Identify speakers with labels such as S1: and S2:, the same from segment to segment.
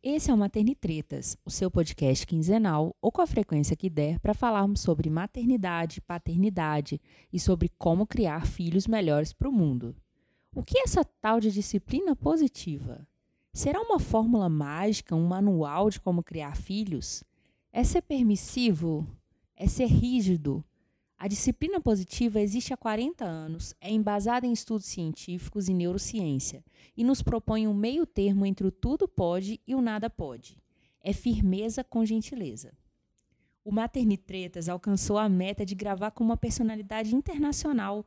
S1: Esse é o Maternitretas, o seu podcast quinzenal ou com a frequência que der para falarmos sobre maternidade, paternidade e sobre como criar filhos melhores para o mundo. O que é essa tal de disciplina positiva? Será uma fórmula mágica, um manual de como criar filhos? É ser permissivo? É ser rígido? A disciplina positiva existe há 40 anos, é embasada em estudos científicos e neurociência e nos propõe um meio termo entre o tudo pode e o nada pode. É firmeza com gentileza. O Maternitretas alcançou a meta de gravar com uma personalidade internacional.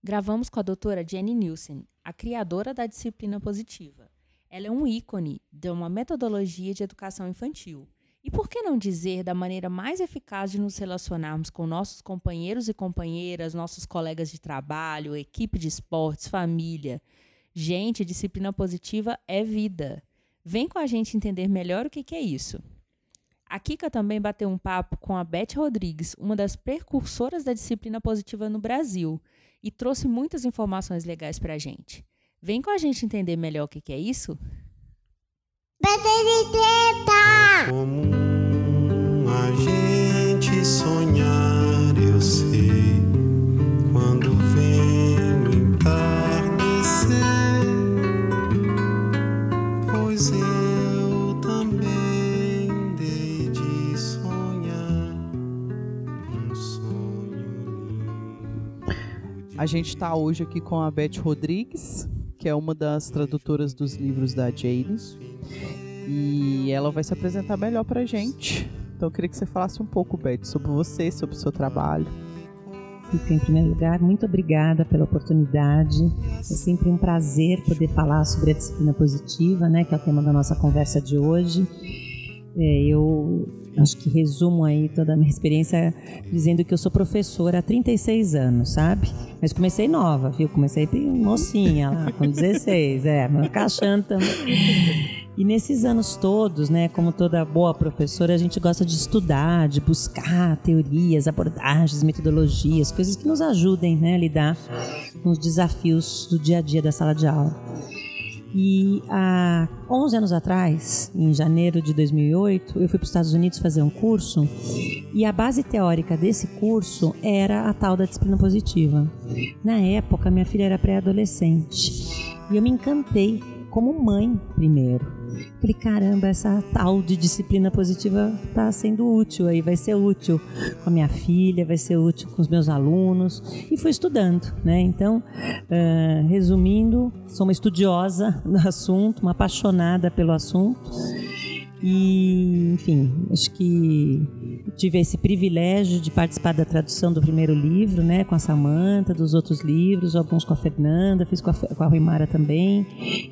S1: Gravamos com a doutora Jenny Nielsen, a criadora da disciplina positiva. Ela é um ícone de uma metodologia de educação infantil e por que não dizer da maneira mais eficaz de nos relacionarmos com nossos companheiros e companheiras, nossos colegas de trabalho, equipe de esportes, família? Gente, disciplina positiva é vida. Vem com a gente entender melhor o que, que é isso. A Kika também bateu um papo com a Beth Rodrigues, uma das precursoras da disciplina positiva no Brasil, e trouxe muitas informações legais para a gente. Vem com a gente entender melhor o que, que é isso?
S2: É comum a gente sonhar, eu sei, quando vem o entardecer, pois eu também dei de sonhar um sonho.
S3: A gente está hoje aqui com a Beth Rodrigues, que é uma das tradutoras dos livros da Jane. E ela vai se apresentar melhor pra gente. Então eu queria que você falasse um pouco, Beth, sobre você, sobre o seu trabalho.
S4: Fica, em primeiro lugar, muito obrigada pela oportunidade. É sempre um prazer poder falar sobre a disciplina positiva, né, que é o tema da nossa conversa de hoje. É, eu acho que resumo aí toda a minha experiência dizendo que eu sou professora há 36 anos, sabe? Mas comecei nova, viu? Comecei mocinha lá, com 16, é, mas caixando também. E nesses anos todos, né, como toda boa professora, a gente gosta de estudar, de buscar teorias, abordagens, metodologias, coisas que nos ajudem né, a lidar com os desafios do dia a dia da sala de aula. E há 11 anos atrás, em janeiro de 2008, eu fui para os Estados Unidos fazer um curso e a base teórica desse curso era a tal da disciplina positiva. Na época, minha filha era pré-adolescente e eu me encantei como mãe primeiro Falei, caramba, essa tal de disciplina positiva está sendo útil aí, vai ser útil com a minha filha, vai ser útil com os meus alunos. E fui estudando, né? Então, uh, resumindo, sou uma estudiosa do assunto, uma apaixonada pelo assunto. E, enfim, acho que tive esse privilégio de participar da tradução do primeiro livro, né, com a Samanta, dos outros livros, alguns com a Fernanda, fiz com a, com a Ruimara também.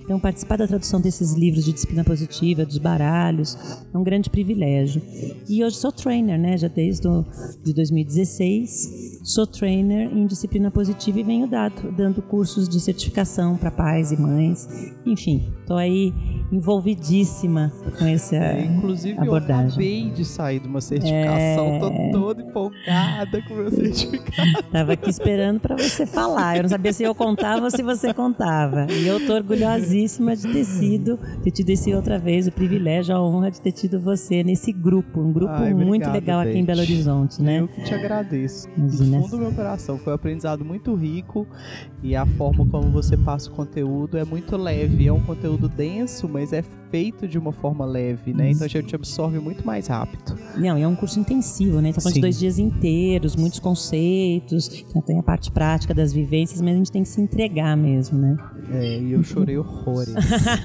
S4: Então, participar da tradução desses livros de disciplina positiva, dos baralhos, é um grande privilégio. E hoje sou trainer, né, já desde do, de 2016, sou trainer em disciplina positiva e venho dado, dando cursos de certificação para pais e mães. Enfim, estou aí envolvidíssima com essa
S3: é, inclusive,
S4: abordagem.
S3: eu acabei de sair de uma certificação, é... tô toda empolgada com o meu certificado.
S4: Tava aqui esperando para você falar. Eu não sabia se eu contava ou se você contava. E eu tô orgulhosíssima de ter sido, ter tido esse outra vez o privilégio, a honra de ter tido você nesse grupo, um grupo Ai, muito obrigado, legal aqui em Belo Horizonte, né?
S3: Eu que te agradeço. Imagina. Do fundo do meu coração, foi um aprendizado muito rico e a forma como você passa o conteúdo é muito leve, é um conteúdo denso, mas é feito de uma forma leve, né? Então a gente absorve muito mais rápido.
S4: Não, e é um curso intensivo, né? Falando de dois dias inteiros, muitos conceitos, tem a parte prática das vivências, mas a gente tem que se entregar mesmo, né?
S3: É, e eu chorei horrores.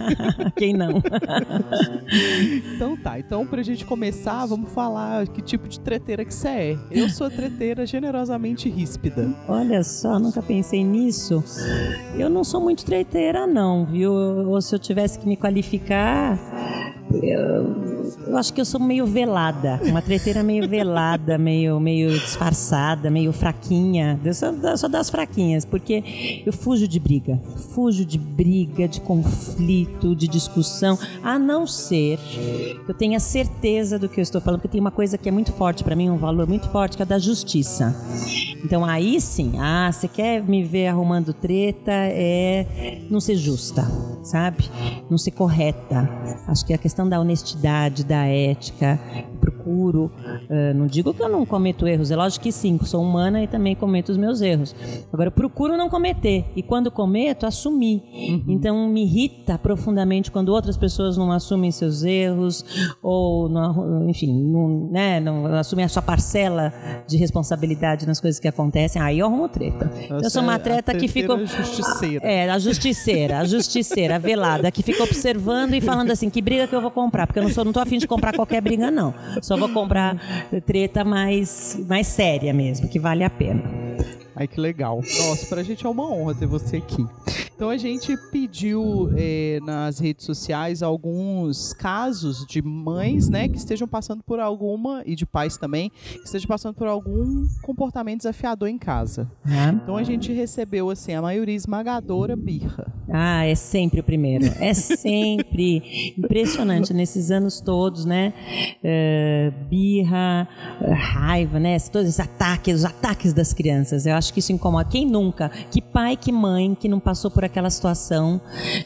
S4: Quem não?
S3: então tá, então pra gente começar, vamos falar que tipo de treteira que você é. Eu sou treteira generosamente ríspida.
S4: Olha só, nunca pensei nisso. Eu não sou muito treteira não, viu? Ou se eu tivesse que me qualificar, lá eu eu acho que eu sou meio velada, uma treteira meio velada, meio, meio disfarçada, meio fraquinha. Eu sou, eu sou das fraquinhas, porque eu fujo de briga. Fujo de briga, de conflito, de discussão, a não ser que eu tenha certeza do que eu estou falando, porque tem uma coisa que é muito forte para mim, um valor muito forte, que é da justiça. Então aí sim, ah, você quer me ver arrumando treta, é não ser justa, sabe? Não ser correta. Acho que a questão da honestidade, da ética, procuro, uh, não digo que eu não cometo erros, é lógico que sim, sou humana e também cometo os meus erros. Agora, procuro não cometer e quando cometo, assumir. Uhum. Então, me irrita profundamente quando outras pessoas não assumem seus erros ou, não, enfim, não, né, não assumem a sua parcela de responsabilidade nas coisas que acontecem. Aí eu arrumo treta. Então, eu sou uma treta que fica.
S3: Justiceira.
S4: É, a justiceira, a justiceira, a velada, que fica observando e falando assim: que briga que eu vou comprar? Porque eu não sou, não tô afim de comprar qualquer briga, não. Só vou comprar treta mais, mais séria mesmo, que vale a pena.
S3: Ai, que legal. Nossa, pra gente é uma honra ter você aqui. Então a gente pediu é, nas redes sociais alguns casos de mães, né, que estejam passando por alguma, e de pais também, que estejam passando por algum comportamento desafiador em casa. Ah. Então a gente recebeu, assim, a maioria esmagadora birra.
S4: Ah, é sempre o primeiro. É sempre impressionante nesses anos todos, né? Uh, birra, raiva, né? Todos esses ataques, os ataques das crianças. Eu acho que isso incomoda. Quem nunca? Que pai, que mãe que não passou por aquela situação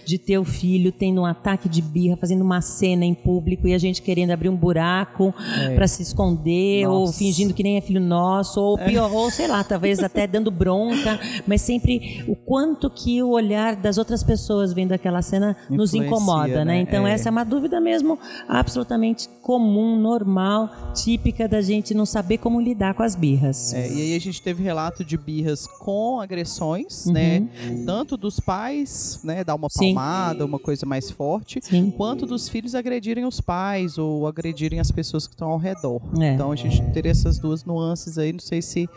S4: de ter o filho tendo um ataque de birra, fazendo uma cena em público e a gente querendo abrir um buraco é. para se esconder Nossa. ou fingindo que nem é filho nosso ou pior, é. ou sei lá, talvez até dando bronca, mas sempre o quanto que o olhar das outras pessoas vendo aquela cena nos incomoda, né? né? Então é. essa é uma dúvida mesmo absolutamente comum, normal, típica da gente não saber como lidar com as birras.
S3: É, e aí a gente teve relato de birras com agressões, né? uhum. né? Tanto dos pais, né, dar uma palmada, Sim. uma coisa mais forte, Sim. quanto dos filhos agredirem os pais ou agredirem as pessoas que estão ao redor. É. Então a gente teria essas duas nuances aí. Não sei se,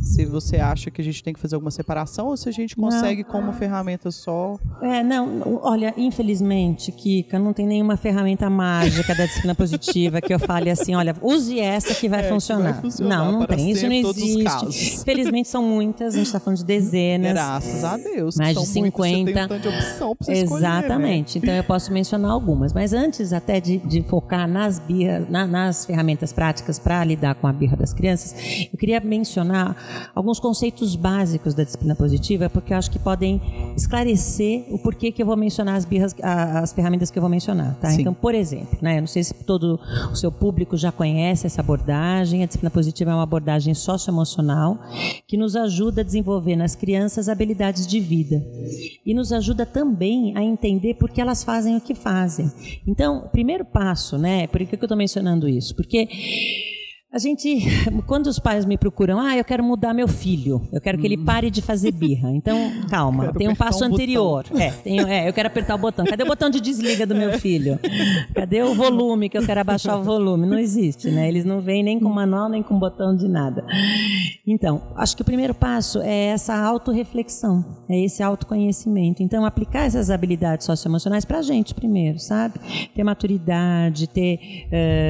S3: se você acha que a gente tem que fazer alguma separação ou se a gente consegue não. com uma ferramenta só.
S4: É, não, olha, infelizmente, Kika, não tem nenhuma ferramenta mágica da disciplina positiva que eu fale assim, olha, use essa que vai, é, funcionar. Que vai funcionar. Não, não tem, isso não existe. Felizmente são muitas, a gente está falando de dezenas.
S3: Graças a Deus.
S4: Mais de 50.
S3: Muitas, de opção pra
S4: você Exatamente. Escolher, né? Então eu posso mencionar algumas. Mas antes até de, de focar nas, birra, na, nas ferramentas práticas para lidar com a birra das crianças, eu queria mencionar alguns conceitos básicos da disciplina positiva, porque eu acho que podem esclarecer o porquê que eu vou mencionar as birras, as ferramentas que eu vou mencionar. Tá? Então, por exemplo, né, eu não sei se todo o seu público já conhece essa abordagem. A disciplina positiva é uma abordagem socioemocional que nos ajuda a desenvolver nas crianças habilidades de vida e nos ajuda também a entender por que elas fazem o que fazem. Então, primeiro passo, né? Por que eu estou mencionando isso? Porque a gente, quando os pais me procuram, ah, eu quero mudar meu filho, eu quero que ele hum. pare de fazer birra. Então, calma, tem um passo um anterior. É, é, eu quero apertar o botão. Cadê o botão de desliga do meu filho? Cadê o volume que eu quero abaixar o volume? Não existe, né? Eles não vêm nem com manual, nem com botão de nada. Então, acho que o primeiro passo é essa autorreflexão, é esse autoconhecimento. Então, aplicar essas habilidades socioemocionais para a gente primeiro, sabe? Ter maturidade, ter.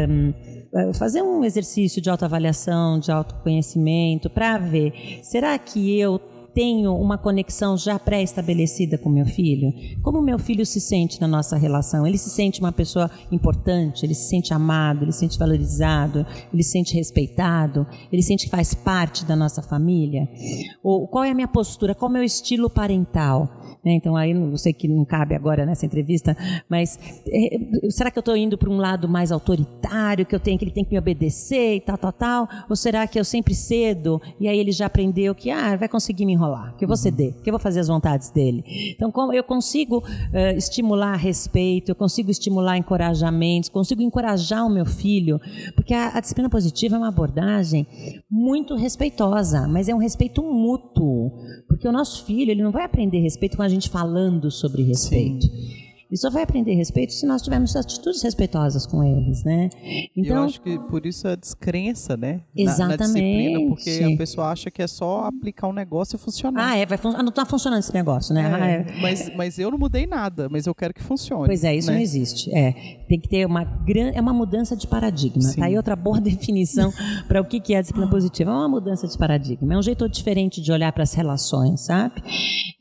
S4: Um, eh, fazer um exercício de autoavaliação, de autoconhecimento, para ver, será que eu tenho uma conexão já pré-estabelecida com meu filho? Como meu filho se sente na nossa relação? Ele se sente uma pessoa importante, ele se sente amado, ele se sente valorizado, ele se sente respeitado, ele sente que faz parte da nossa família? Ou qual é a minha postura? Qual é o meu estilo parental? Né? Então, aí eu sei que não cabe agora nessa entrevista, mas é, será que eu estou indo para um lado mais autoritário, que eu tenho que ele tem que me obedecer e tal, tal, tal? Ou será que eu sempre cedo e aí ele já aprendeu que ah, vai conseguir me enrolar, que eu vou ceder, que eu vou fazer as vontades dele? Então, como eu consigo uh, estimular respeito, eu consigo estimular encorajamentos, consigo encorajar o meu filho, porque a, a disciplina positiva é uma abordagem muito respeitosa, mas é um respeito mútuo, porque o nosso filho ele não vai aprender respeito com a gente falando sobre respeito. Sim. E só vai aprender respeito se nós tivermos atitudes respeitosas com eles, né?
S3: eu
S4: Então,
S3: acho que por isso a descrença, né? Na- Na,
S4: Exatamente.
S3: disciplina, porque a pessoa acha que é só aplicar um negócio e funcionar.
S4: ah, é, vai fun- ah, não está funcionando esse negócio, né? Ah,
S3: É,
S4: é.
S3: mas, mas eu não mudei nada, mas eu quero que funcione.
S4: Pois é, isso
S3: né?
S4: não existe. É, tem que ter uma grande, é uma mudança de paradigma.
S3: Sim.
S4: Tá aí outra boa definição para o que que é a disciplina positiva. É uma mudança de paradigma. É um jeito diferente de olhar para as relações, sabe?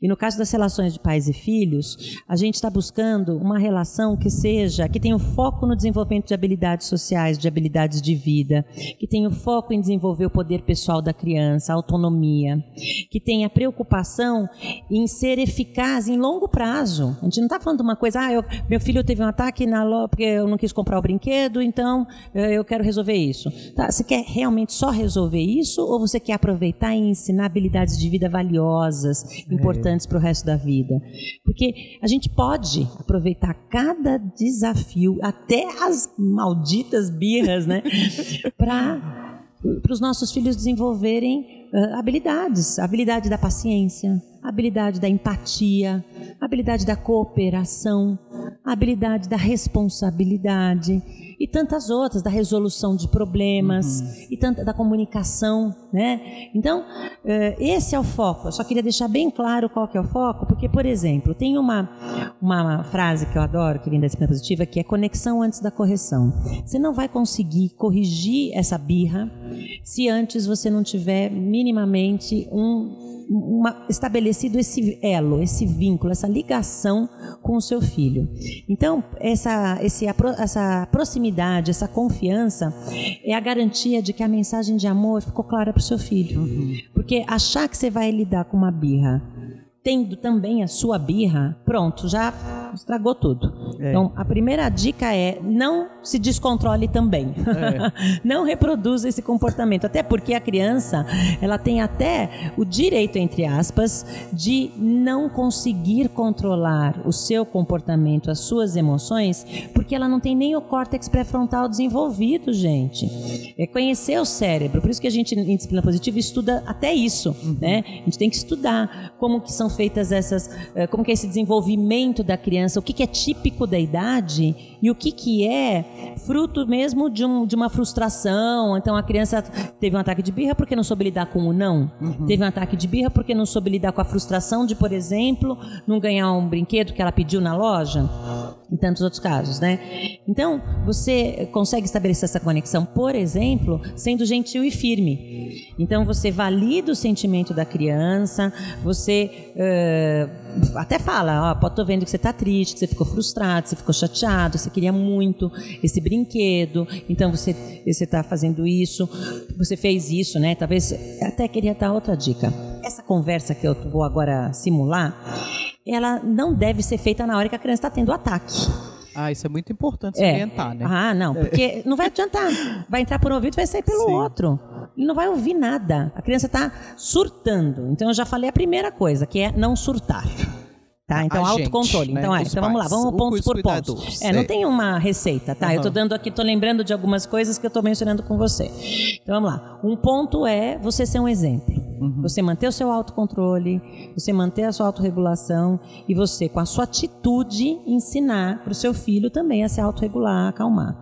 S4: E no caso das relações de pais e filhos, a gente está buscando uma relação que seja, que tenha o foco no desenvolvimento de habilidades sociais, de habilidades de vida, que tenha o foco em desenvolver o poder pessoal da criança, a autonomia, que tenha preocupação em ser eficaz em longo prazo. A gente não está falando de uma coisa, ah, eu- meu filho teve um ataque na loja porque eu não quis comprar o brinquedo, então eh, eu quero resolver isso. Tá, você quer realmente só resolver isso ou você quer aproveitar e ensinar habilidades de vida valiosas, importantes para o resto da vida? Porque a gente pode aproveitar cada desafio, até as malditas birras, né? para os nossos filhos desenvolverem ah, habilidades, a habilidade da paciência, a habilidade da empatia, a habilidade da cooperação, a habilidade da responsabilidade e tantas outras, da resolução de problemas e tanta da comunicação, né? Então, eh, esse é o foco. Eu só queria deixar bem claro qual que é o foco, porque, por exemplo, tem uma, uma frase que eu adoro, que vem da disciplina positiva, que é conexão antes da correção. Você não vai conseguir corrigir essa birra se antes você não tiver minimamente um uma- estabelecido esse elo, esse vínculo, essa ligação com o seu filho. Então, essa, esse, essa proximidade, essa confiança é a garantia de que a mensagem de amor ficou clara para o seu filho. Porque achar que você vai lidar com uma birra tendo também a sua birra, pronto, já estragou tudo.
S3: É.
S4: Então, a primeira dica é não se descontrole também. não reproduza esse comportamento, até porque a criança, ela tem até o direito, entre aspas, de não conseguir controlar o seu comportamento, as suas emoções, porque ela não tem nem o córtex pré-frontal desenvolvido, gente. É conhecer o cérebro. Por isso que a gente em disciplina positiva estuda até isso, né? A gente tem que estudar como que são feitas essas, eh, como que é esse desenvolvimento da criança, o que, que é típico da idade e o que, que é fruto mesmo de, um, de uma frustração. Então a criança teve um ataque de birra porque não soube lidar com o não. Teve um ataque de birra porque não soube lidar com a frustração de, por exemplo, não ganhar um brinquedo que ela pediu na loja. E tantos outros casos, né? Então, você consegue estabelecer essa conexão, por exemplo, sendo gentil e firme. Então, você valida o sentimento da criança, você eh, até fala, ó, pô, tô vendo que você tá triste, que você ficou frustrado, que você ficou chateado, você queria muito esse brinquedo, então você você tá fazendo isso, você fez isso, né? Talvez até queria dar outra dica. Essa conversa que eu vou agora simular, ela não deve ser feita na hora que a criança está tendo o ataque.
S3: Ah, isso é muito importante se
S4: É.
S3: orientar, né?
S4: Ah, não, porque não vai adiantar. Vai entrar por um ouvido e vai sair pelo
S3: Sim.
S4: outro. E não vai ouvir nada. A criança está surtando. Então eu já falei a primeira coisa, que é não surtar. Tá? Então,
S3: A gente,
S4: autocontrole.
S3: né?
S4: Então, é, então vamos lá, vamos pontos
S3: os
S4: por pontos.
S3: cuidadores,
S4: É, não
S3: é.
S4: tem uma receita, tá? Eu tô
S3: Aham.
S4: dando aqui, tô lembrando de algumas coisas que eu tô mencionando com você. Então vamos lá. Um ponto é você ser um exemplo.
S3: Uhum.
S4: Você manter o seu autocontrole, você manter a sua autorregulação e você, com a sua atitude, ensinar para o seu filho também a se autorregular, a acalmar.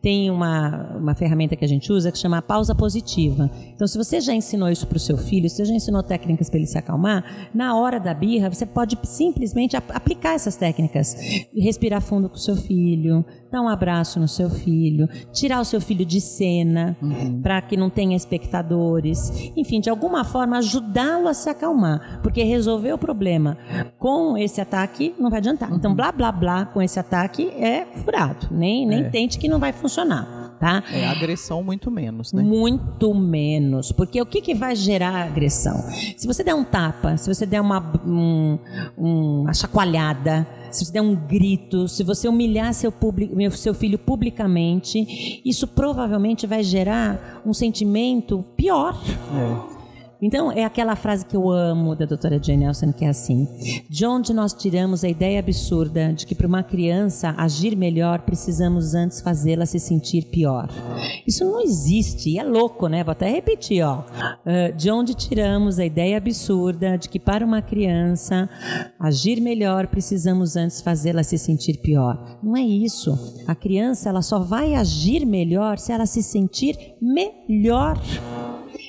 S4: Tem uma, uma ferramenta que a gente usa que chama pausa positiva. Então, se você já ensinou isso para o seu filho, se você já ensinou técnicas para ele se acalmar, na hora da birra, você pode simplesmente ap- aplicar essas técnicas. Respirar fundo com o seu filho, dar um abraço no seu filho, tirar o seu filho de cena para que não tenha espectadores, enfim, de alguma forma ajudá-lo a se acalmar, porque resolver o problema com esse ataque não vai adiantar. Então, blá blá blá com esse ataque é furado, nem nem
S3: É.
S4: tente que não vai funcionar, tá?
S3: É, agressão muito menos, né?
S4: Muito menos. Porque o que, que vai gerar agressão? Se você der um tapa, se você der uma, um- uma chacoalhada, se você der um grito, se você humilhar seu, seu filho publicamente, isso provavelmente vai gerar um sentimento pior.
S3: É.
S4: Então, é aquela frase que eu amo da doutora Jane Nelson, que é assim: De onde nós tiramos a ideia absurda de que para uma criança agir melhor, precisamos antes fazê-la se sentir pior? Isso não existe, e é louco, né? Vou até repetir, ó. Uh, de onde tiramos a ideia absurda de que para uma criança agir melhor, precisamos antes fazê-la se sentir pior? Não é isso. A criança, ela só vai agir melhor se ela se sentir melhor.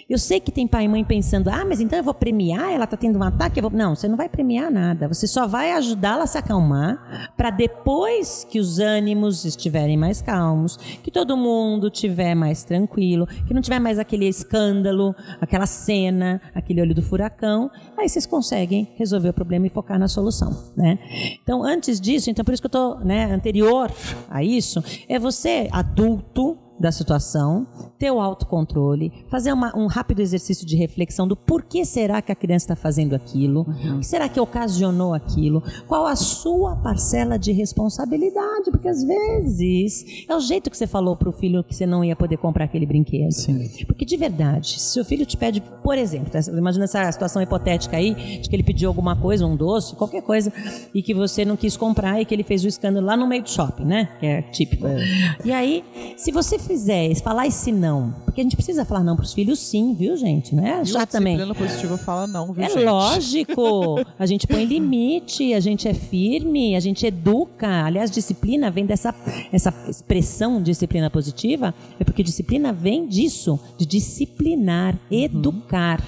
S4: Eu sei que tem pai e mãe pensando, ah, mas então eu vou premiar, ela está tendo um ataque. Não, você não vai premiar nada. Você só vai ajudá-la a se acalmar para depois que os ânimos estiverem mais calmos, que todo mundo estiver mais tranquilo, que não tiver mais aquele escândalo, aquela cena, aquele olho do furacão, aí vocês conseguem resolver o problema e focar na solução, né? Então, antes disso, então por isso que eu estou, né, anterior a isso, é você adulto da situação, ter o autocontrole, fazer uma, um rápido exercício de reflexão do porquê será que a criança está fazendo aquilo, uhum. o que será que ocasionou aquilo, qual a sua parcela de responsabilidade, porque às vezes é o jeito que você falou para o filho que você não ia poder comprar aquele brinquedo. Sim. Porque de verdade, se o filho te pede, por exemplo, tá, imagina essa situação hipotética aí, de que ele pediu alguma coisa, um doce, qualquer coisa, e que você não quis comprar e que ele fez o escândalo lá no meio do shopping, né? Que é típico. É. E aí, se você fizer, falar esse não, porque a gente precisa falar não para os filhos, sim, viu, gente? Não é
S3: já
S4: também.
S3: A positiva fala não, viu,
S4: é
S3: gente?
S4: lógico. A gente põe limite, a gente é firme, a gente educa. Aliás, disciplina vem dessa essa expressão disciplina positiva, é porque disciplina vem disso, de disciplinar, educar.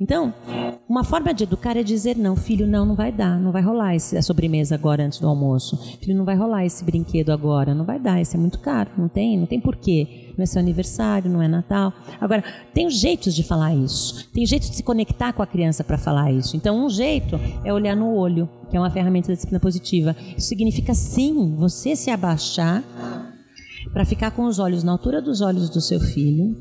S4: Então, uma forma de educar é dizer não, filho, não, não vai dar, não vai rolar esse, a sobremesa agora antes do almoço. Filho, não vai rolar esse brinquedo agora, não vai dar, esse é muito caro, não tem, não tem porquê. Não é seu aniversário, não é Natal. Agora, tem jeitos de falar isso. Tem jeitos de se conectar com a criança para falar isso. Então, um jeito é olhar no olho, que é uma ferramenta da disciplina positiva. Isso significa sim, você se abaixar para ficar com os olhos na altura dos olhos do seu filho,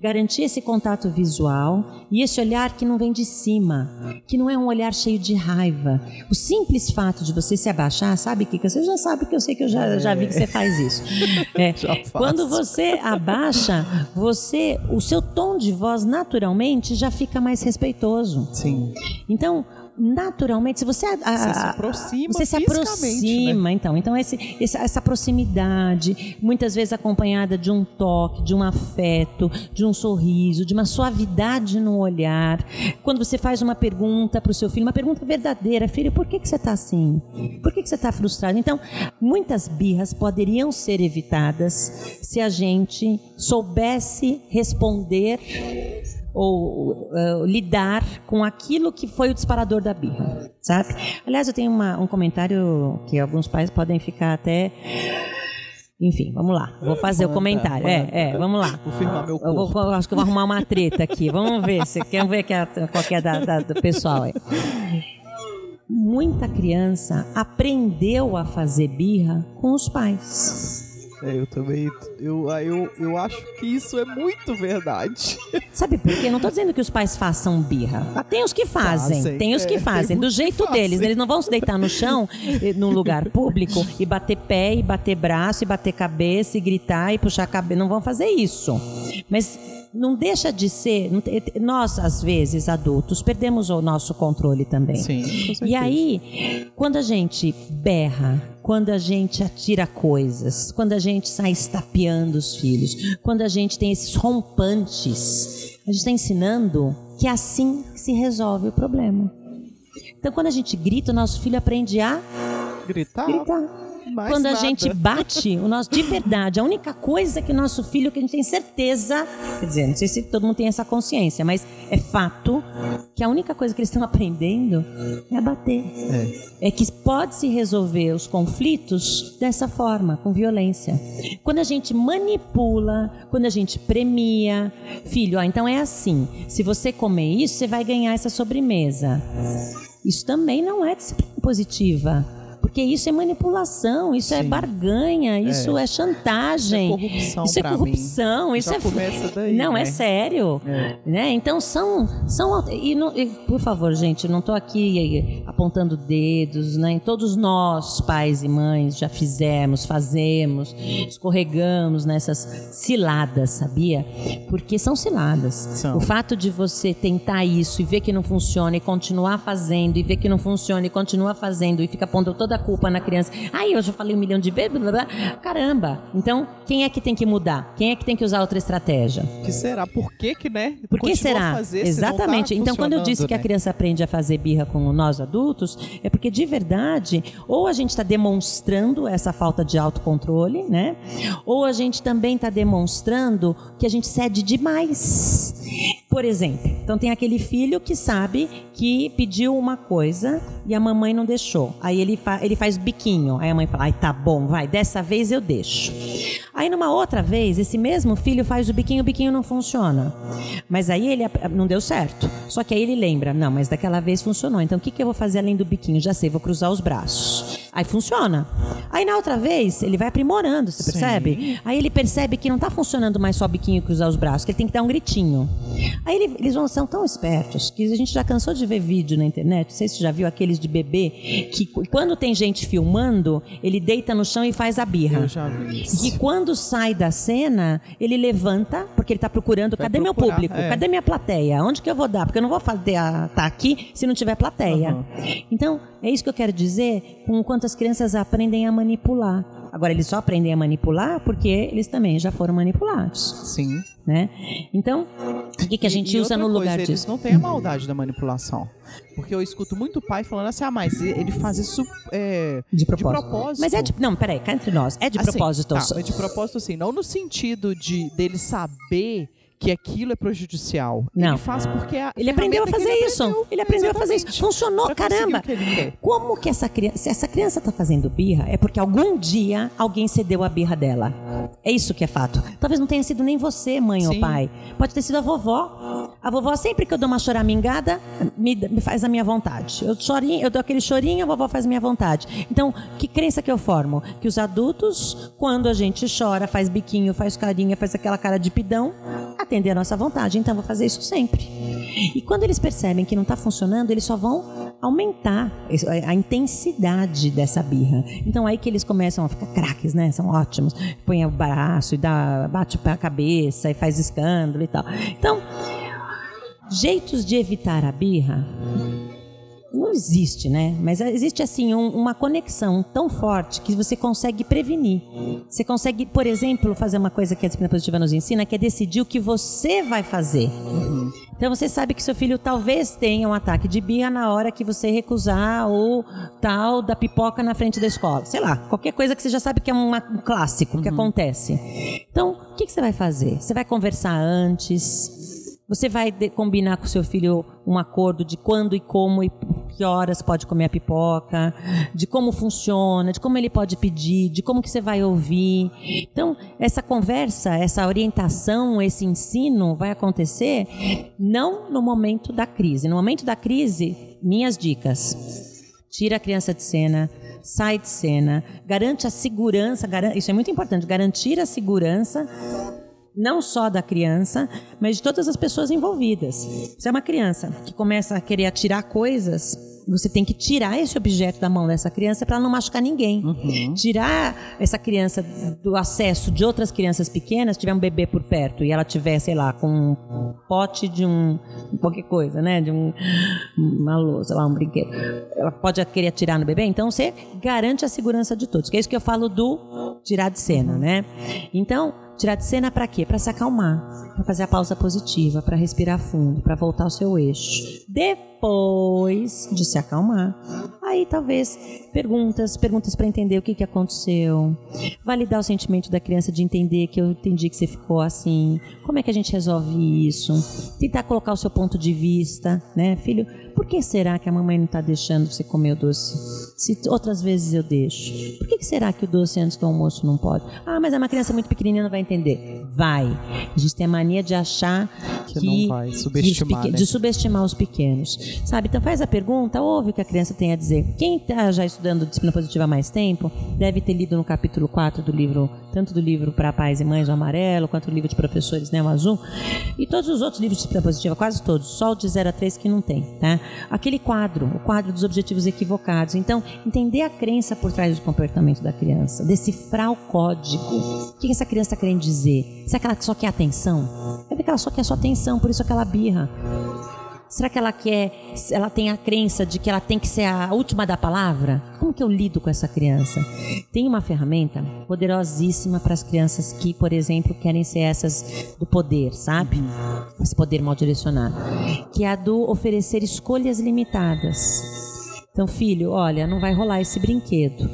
S4: garantir esse contato visual e esse olhar que não vem de cima, que não é um olhar cheio de raiva. O simples fato de você se abaixar, sabe que você já sabe que eu sei que eu já, já vi que você faz isso. É, quando você abaixa, você, o seu tom de voz naturalmente já fica mais respeitoso.
S3: Sim.
S4: Então naturalmente, se você, a,
S3: você se aproxima,
S4: você se aproxima,
S3: né?
S4: então, então esse, esse, essa proximidade, muitas vezes acompanhada de um toque, de um afeto, de um sorriso, de uma suavidade no olhar. Quando você faz uma pergunta para o seu filho, uma pergunta verdadeira, filho, por que, que você está assim? Por que, que você está frustrado? Então, muitas birras poderiam ser evitadas se a gente soubesse responder ou uh, lidar com aquilo que foi o disparador da birra, sabe? Aliás, eu tenho uma, um comentário que alguns pais podem ficar até enfim, vamos lá. Vou fazer o comentário. É, é, vamos lá.
S3: Vou firmar meu corpo.
S4: Eu vou, acho que eu vou arrumar uma treta aqui. Vamos ver. Você quer ver que é, qual que é da, da, do pessoal aí. Muita criança aprendeu a fazer birra com os pais.
S3: É, eu também. Eu, eu, eu acho que isso é muito verdade.
S4: Sabe por quê? Não tô dizendo que os pais façam birra. Tem os que fazem. fazem tem os que é, fazem. Do jeito deles. Eles não vão se deitar no chão, num lugar público, e bater pé, e bater braço, e bater cabeça, e gritar, e puxar a cabeça. Não vão fazer isso. Mas não deixa de ser. Nós, às vezes, adultos, perdemos o nosso controle também.
S3: Sim.
S4: E aí, quando a gente berra, quando a gente atira coisas, quando a gente sai estapeando os filhos, quando a gente tem esses rompantes, a gente está ensinando que assim se resolve o problema. Então, quando a gente grita, o nosso filho aprende a
S3: gritar.
S4: gritar. Mais Quando nada. a gente bate, o nosso de verdade, a única coisa que o nosso filho, que a gente tem certeza, quer dizer, não sei se todo mundo tem essa consciência, mas é fato que a única coisa que eles estão aprendendo é a bater. É. é que pode se resolver os conflitos dessa forma, com violência. Quando a gente manipula, quando a gente premia, filho, ó, então é assim, se você comer isso, você vai ganhar essa sobremesa. Isso também não é disciplina positiva Porque isso é manipulação, isso é
S3: Sim.
S4: barganha, isso é, chantagem.
S3: Isso é corrupção
S4: Isso é corrupção, isso
S3: Já
S4: é
S3: começa daí,
S4: Não, é
S3: né?
S4: sério.
S3: É.
S4: Né? Então são são e, não- e, por favor, gente, não estou aqui apontando dedos, né? Todos nós, pais e mães, já fizemos, fazemos, escorregamos nessas ciladas, sabia? Porque são ciladas.
S3: São.
S4: O fato de você tentar isso e ver que não funciona e continuar fazendo e ver que não funciona e continuar fazendo e fica pondo toda a culpa na criança. Ai, eu já falei um milhão de vezes, blá, blá, blá. caramba. Então, quem é que tem que mudar? Quem é que tem que usar outra estratégia?
S3: que será? Por que que, né?
S4: Por que será?
S3: fazer se
S4: Exatamente.
S3: não tá
S4: então, quando eu disse
S3: funcionando,
S4: que a
S3: né?
S4: criança aprende a fazer birra com nós adultos, é porque de verdade, ou a gente está demonstrando essa falta de autocontrole, né? Ou a gente também está demonstrando que a gente cede demais. Por exemplo, então tem aquele filho que sabe que pediu uma coisa e a mamãe não deixou. Aí ele, fa ele faz biquinho. Aí a mãe fala: ai, tá bom, vai, dessa vez eu deixo. Aí numa outra vez, esse mesmo filho faz o biquinho, o biquinho não funciona. Mas aí ele não deu certo. Só que aí ele lembra: não, mas daquela vez funcionou. Então o que, que eu vou fazer além do biquinho? Já sei, vou cruzar os braços. Aí funciona. Aí na outra vez, ele vai aprimorando, você
S3: Sim.
S4: percebe? Aí ele percebe que não tá funcionando mais só biquinho e cruzar os braços, que ele tem que dar um gritinho. Aí ele- eles vão, são tão espertos que a gente já cansou de ver vídeo na internet. Não sei se você já viu aqueles de bebê que quando tem gente filmando, ele deita no chão e faz a birra.
S3: Eu já vi isso.
S4: E quando sai da cena, ele levanta, porque ele está procurando,
S3: Vai
S4: cadê meu
S3: procurar,
S4: público?
S3: é.
S4: Cadê minha plateia? Onde que eu vou dar? Porque eu não vou fazer a, tá aqui se não tiver plateia.
S3: Aham.
S4: Então, é isso que eu quero dizer com o quanto as crianças aprendem a manipular. Agora, eles só aprendem a manipular porque eles também já foram manipulados,
S3: Sim.
S4: né? Então, o que, que a gente
S3: E- e
S4: usa no
S3: outra
S4: lugar
S3: coisa,
S4: disso?
S3: Eles não têm a maldade da manipulação. Porque eu escuto muito pai falando assim, ah, mas ele faz isso é,
S4: De
S3: de
S4: propósito.
S3: propósito.
S4: Mas é de. Não, peraí, cá entre nós. É de
S3: Assim,
S4: propósito.
S3: Tá, é de propósito, assim, não no sentido de dele saber que aquilo é prejudicial.
S4: Não.
S3: Ele faz porque a
S4: Ele aprendeu a fazer
S3: ele
S4: isso.
S3: aprendeu.
S4: Ele aprendeu a fazer isso.
S3: Exatamente.
S4: Funcionou,
S3: Pra
S4: caramba.
S3: que.
S4: Como que essa criança, se essa criança está fazendo birra, é porque algum dia alguém cedeu a birra dela. É isso que é fato. Talvez não tenha sido nem você, mãe ou
S3: Sim.
S4: pai. Pode ter sido a vovó. A vovó, sempre que eu dou uma choramingada, me, me faz a minha vontade. Eu, chorinho, eu dou aquele chorinho, a vovó faz a minha vontade. Então, que crença que eu formo? Que os adultos, quando a gente chora, faz biquinho, faz carinha, faz aquela cara de pidão, atender a nossa vontade. Então, vou fazer isso sempre. E quando eles percebem que não está funcionando, eles só vão aumentar a intensidade dessa birra. Então aí que eles começam a ficar craques, né? São ótimos. Põe o braço e dá, bate a cabeça e faz escândalo e tal. Então, jeitos de evitar a birra não existe, né? Mas existe assim um- uma conexão tão forte que você consegue prevenir. Você consegue, por exemplo, fazer uma coisa que a disciplina positiva nos ensina, que é decidir o que você vai fazer. Então você sabe que seu filho talvez tenha um ataque de birra na hora que você recusar o tal da pipoca na frente da escola. Sei lá, qualquer coisa que você já sabe que é uma- um clássico que acontece. Então, o que, que você vai fazer? Você vai conversar antes? Você vai de- combinar com seu filho um acordo de quando e como e que horas pode comer a pipoca, de como funciona, de como ele pode pedir, de como que você vai ouvir. Então, essa conversa, essa orientação, esse ensino vai acontecer não no momento da crise. No momento da crise, minhas dicas. Tira a criança de cena, sai de cena, garante a segurança, isso é muito importante, garantir a segurança não só da criança, mas de todas as pessoas envolvidas. Se é uma criança que começa a querer atirar coisas, você tem que tirar esse objeto da mão dessa criança para não machucar ninguém. Tirar essa criança do acesso de outras crianças pequenas, se tiver um bebê por perto e ela tiver, sei lá, com um pote de um qualquer coisa, né, de um uma louça, sei lá, um brinquedo. Ela pode querer atirar no bebê, então você garante a segurança de todos. Que é isso que eu falo do tirar de cena, né? Então, Tirar de cena para quê? Para se acalmar, para fazer a pausa positiva, para respirar fundo, para voltar ao seu eixo. Depois de se acalmar, aí talvez perguntas, perguntas para entender o que, que aconteceu, validar o sentimento da criança de entender que eu entendi que você ficou assim, como é que a gente resolve isso, tentar colocar o seu ponto de vista, né, filho? Por que será que a mamãe não está deixando você comer o doce? Se outras vezes eu deixo. Por que, que será que o doce antes do almoço não pode? Ah, mas é uma criança muito pequenininha, não vai entender. Vai. A gente tem a mania de achar
S3: Que
S4: que,
S3: não vai subestimar, né?
S4: de subestimar os pequenos. Sabe? Então faz a pergunta, ouve o que a criança tem a dizer dizer, quem está já estudando disciplina positiva há mais tempo deve ter lido no capítulo 4 do livro, tanto do livro para pais e mães, o amarelo, quanto do livro de professores, né, o azul, e todos os outros livros de disciplina positiva, quase todos, só o de 0 a 3 que não tem, tá? Aquele quadro, o quadro dos objetivos equivocados. Então, entender a crença por trás do comportamento da criança, decifrar o código. O que essa criança está querendo dizer? Será que ela só quer atenção? É que ela só quer sua atenção, por isso aquela birra. Será que ela quer, ela tem a crença de que ela tem que ser a última da palavra? Como que eu lido com essa criança? Tem uma ferramenta poderosíssima para as crianças que, por exemplo, querem ser essas do poder, sabe? Esse poder mal direcionado, que é a do oferecer escolhas limitadas. Então, filho, olha, não vai rolar esse brinquedo,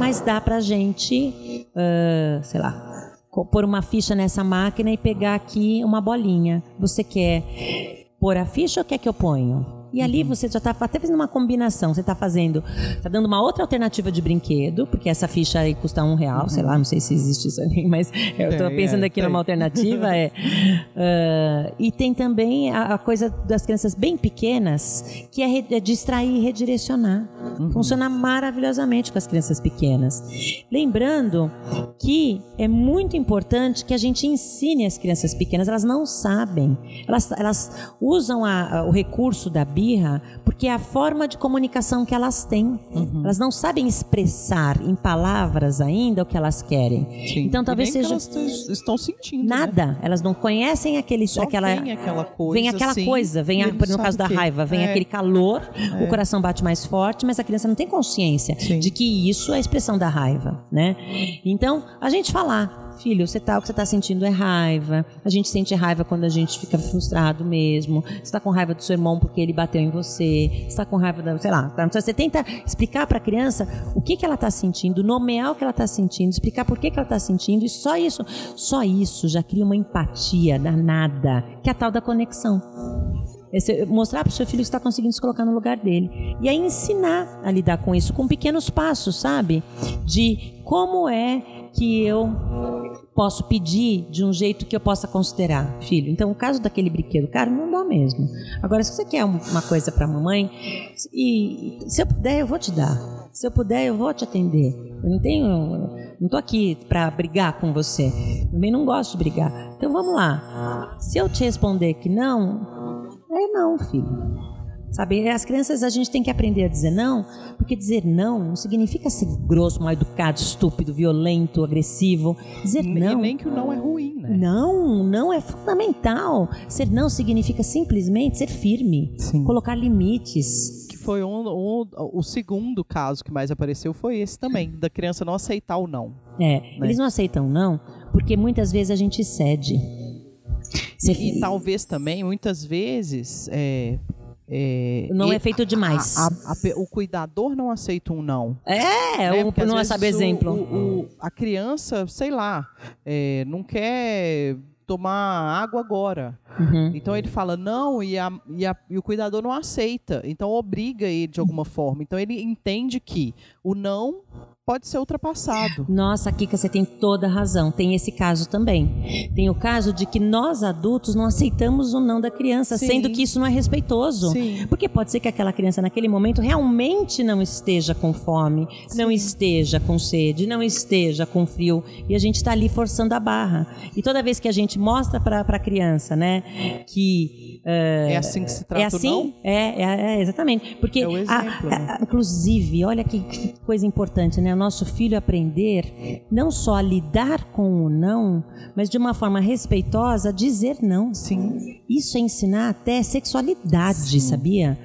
S4: mas dá pra gente, uh, sei lá, pôr uma ficha nessa máquina e pegar aqui uma bolinha. Você quer pôr a ficha ou quer que eu ponho? E ali você já está até fazendo uma combinação. Você está fazendo, está dando uma outra alternativa de brinquedo, porque essa ficha aí custa um real, uhum. sei lá, não sei se existe isso ali, mas eu estou pensando é, aqui numa alternativa. é, uh, e tem também a, a, coisa das crianças bem pequenas, que é, re, é distrair e redirecionar. Uhum. Funciona maravilhosamente com as crianças pequenas. Lembrando que é muito importante que a gente ensine as crianças pequenas, elas não sabem, elas, elas usam a, a, o recurso da Bíblia birra porque é a forma de comunicação que elas têm. Uhum. Elas não sabem expressar em palavras ainda o que elas querem. Sim. Então talvez seja.
S3: elas estão sentindo.
S4: Né? Nada. Né? Elas não conhecem aquele.
S3: Só
S4: aquela,
S3: vem aquela coisa.
S4: Vem aquela
S3: assim,
S4: coisa. Vem a, no caso da raiva, vem é. aquele calor, é. o coração bate mais forte, mas a criança não tem consciência Sim. de que isso é a expressão da raiva, né? Então, a gente falar filho, você tá, o que você está sentindo é raiva. A gente sente raiva quando a gente fica frustrado mesmo. Você está com raiva do seu irmão porque ele bateu em você. Você está com raiva da, sei lá. Você tenta explicar para a criança o que, que ela está sentindo, nomear o que ela está sentindo, explicar por que, que ela está sentindo. E só isso, só isso já cria uma empatia danada, que é a tal da conexão. Esse, mostrar para o seu filho que está conseguindo se colocar no lugar dele. E aí ensinar a lidar com isso com pequenos passos, sabe? De como é que eu posso pedir de um jeito que eu possa considerar, filho. Então, o caso daquele brinquedo cara não dá mesmo. Agora, se você quer uma coisa para mamãe, e se eu puder, eu vou te dar. Se eu puder, eu vou te atender. Eu não tenho, não tô aqui para brigar com você. Também não gosto de brigar. Então, vamos lá. Se eu te responder que não, é não, filho. Sabe, as crianças a gente tem que aprender a dizer não, porque dizer não não significa ser grosso, mal educado, estúpido, violento, agressivo. Dizer não.
S3: E nem que o não é ruim, né?
S4: Não, não é fundamental. Ser não significa simplesmente ser firme, Sim. colocar limites.
S3: Que foi um, um, o segundo caso que mais apareceu foi esse também, da criança não aceitar o não.
S4: É, né? eles não aceitam não porque muitas vezes a gente cede.
S3: E, e, talvez também, muitas vezes, é,
S4: é, não é feito demais.
S3: A, a, a, o cuidador não aceita um não.
S4: É, né? o, não é saber exemplo.
S3: O, o, a criança, sei lá, é, não quer tomar água agora. Uhum. Então ele fala não e, a, e, a, e, o cuidador não aceita. Então obriga ele de alguma forma. Então ele entende que o não pode ser ultrapassado.
S4: Nossa, Kika, você tem toda a razão. Tem esse caso também. Tem o caso de que nós adultos não aceitamos o não da criança, Sim. sendo que isso não é respeitoso. Sim. Porque pode ser que aquela criança naquele momento realmente não esteja com fome, Sim. não esteja com sede, não esteja com frio e a gente está ali forçando a barra. E toda vez que a gente mostra para a criança, né, que
S3: uh, é assim que se trata
S4: é assim,
S3: não?
S4: É, é, é exatamente. Porque, é
S3: o exemplo, a,
S4: né? a, inclusive, olha que, que coisa importante, né? O nosso filho aprender não só a lidar com o não, mas de uma forma respeitosa a dizer não.
S3: Sim.
S4: Isso é ensinar até sexualidade, Sim. sabia?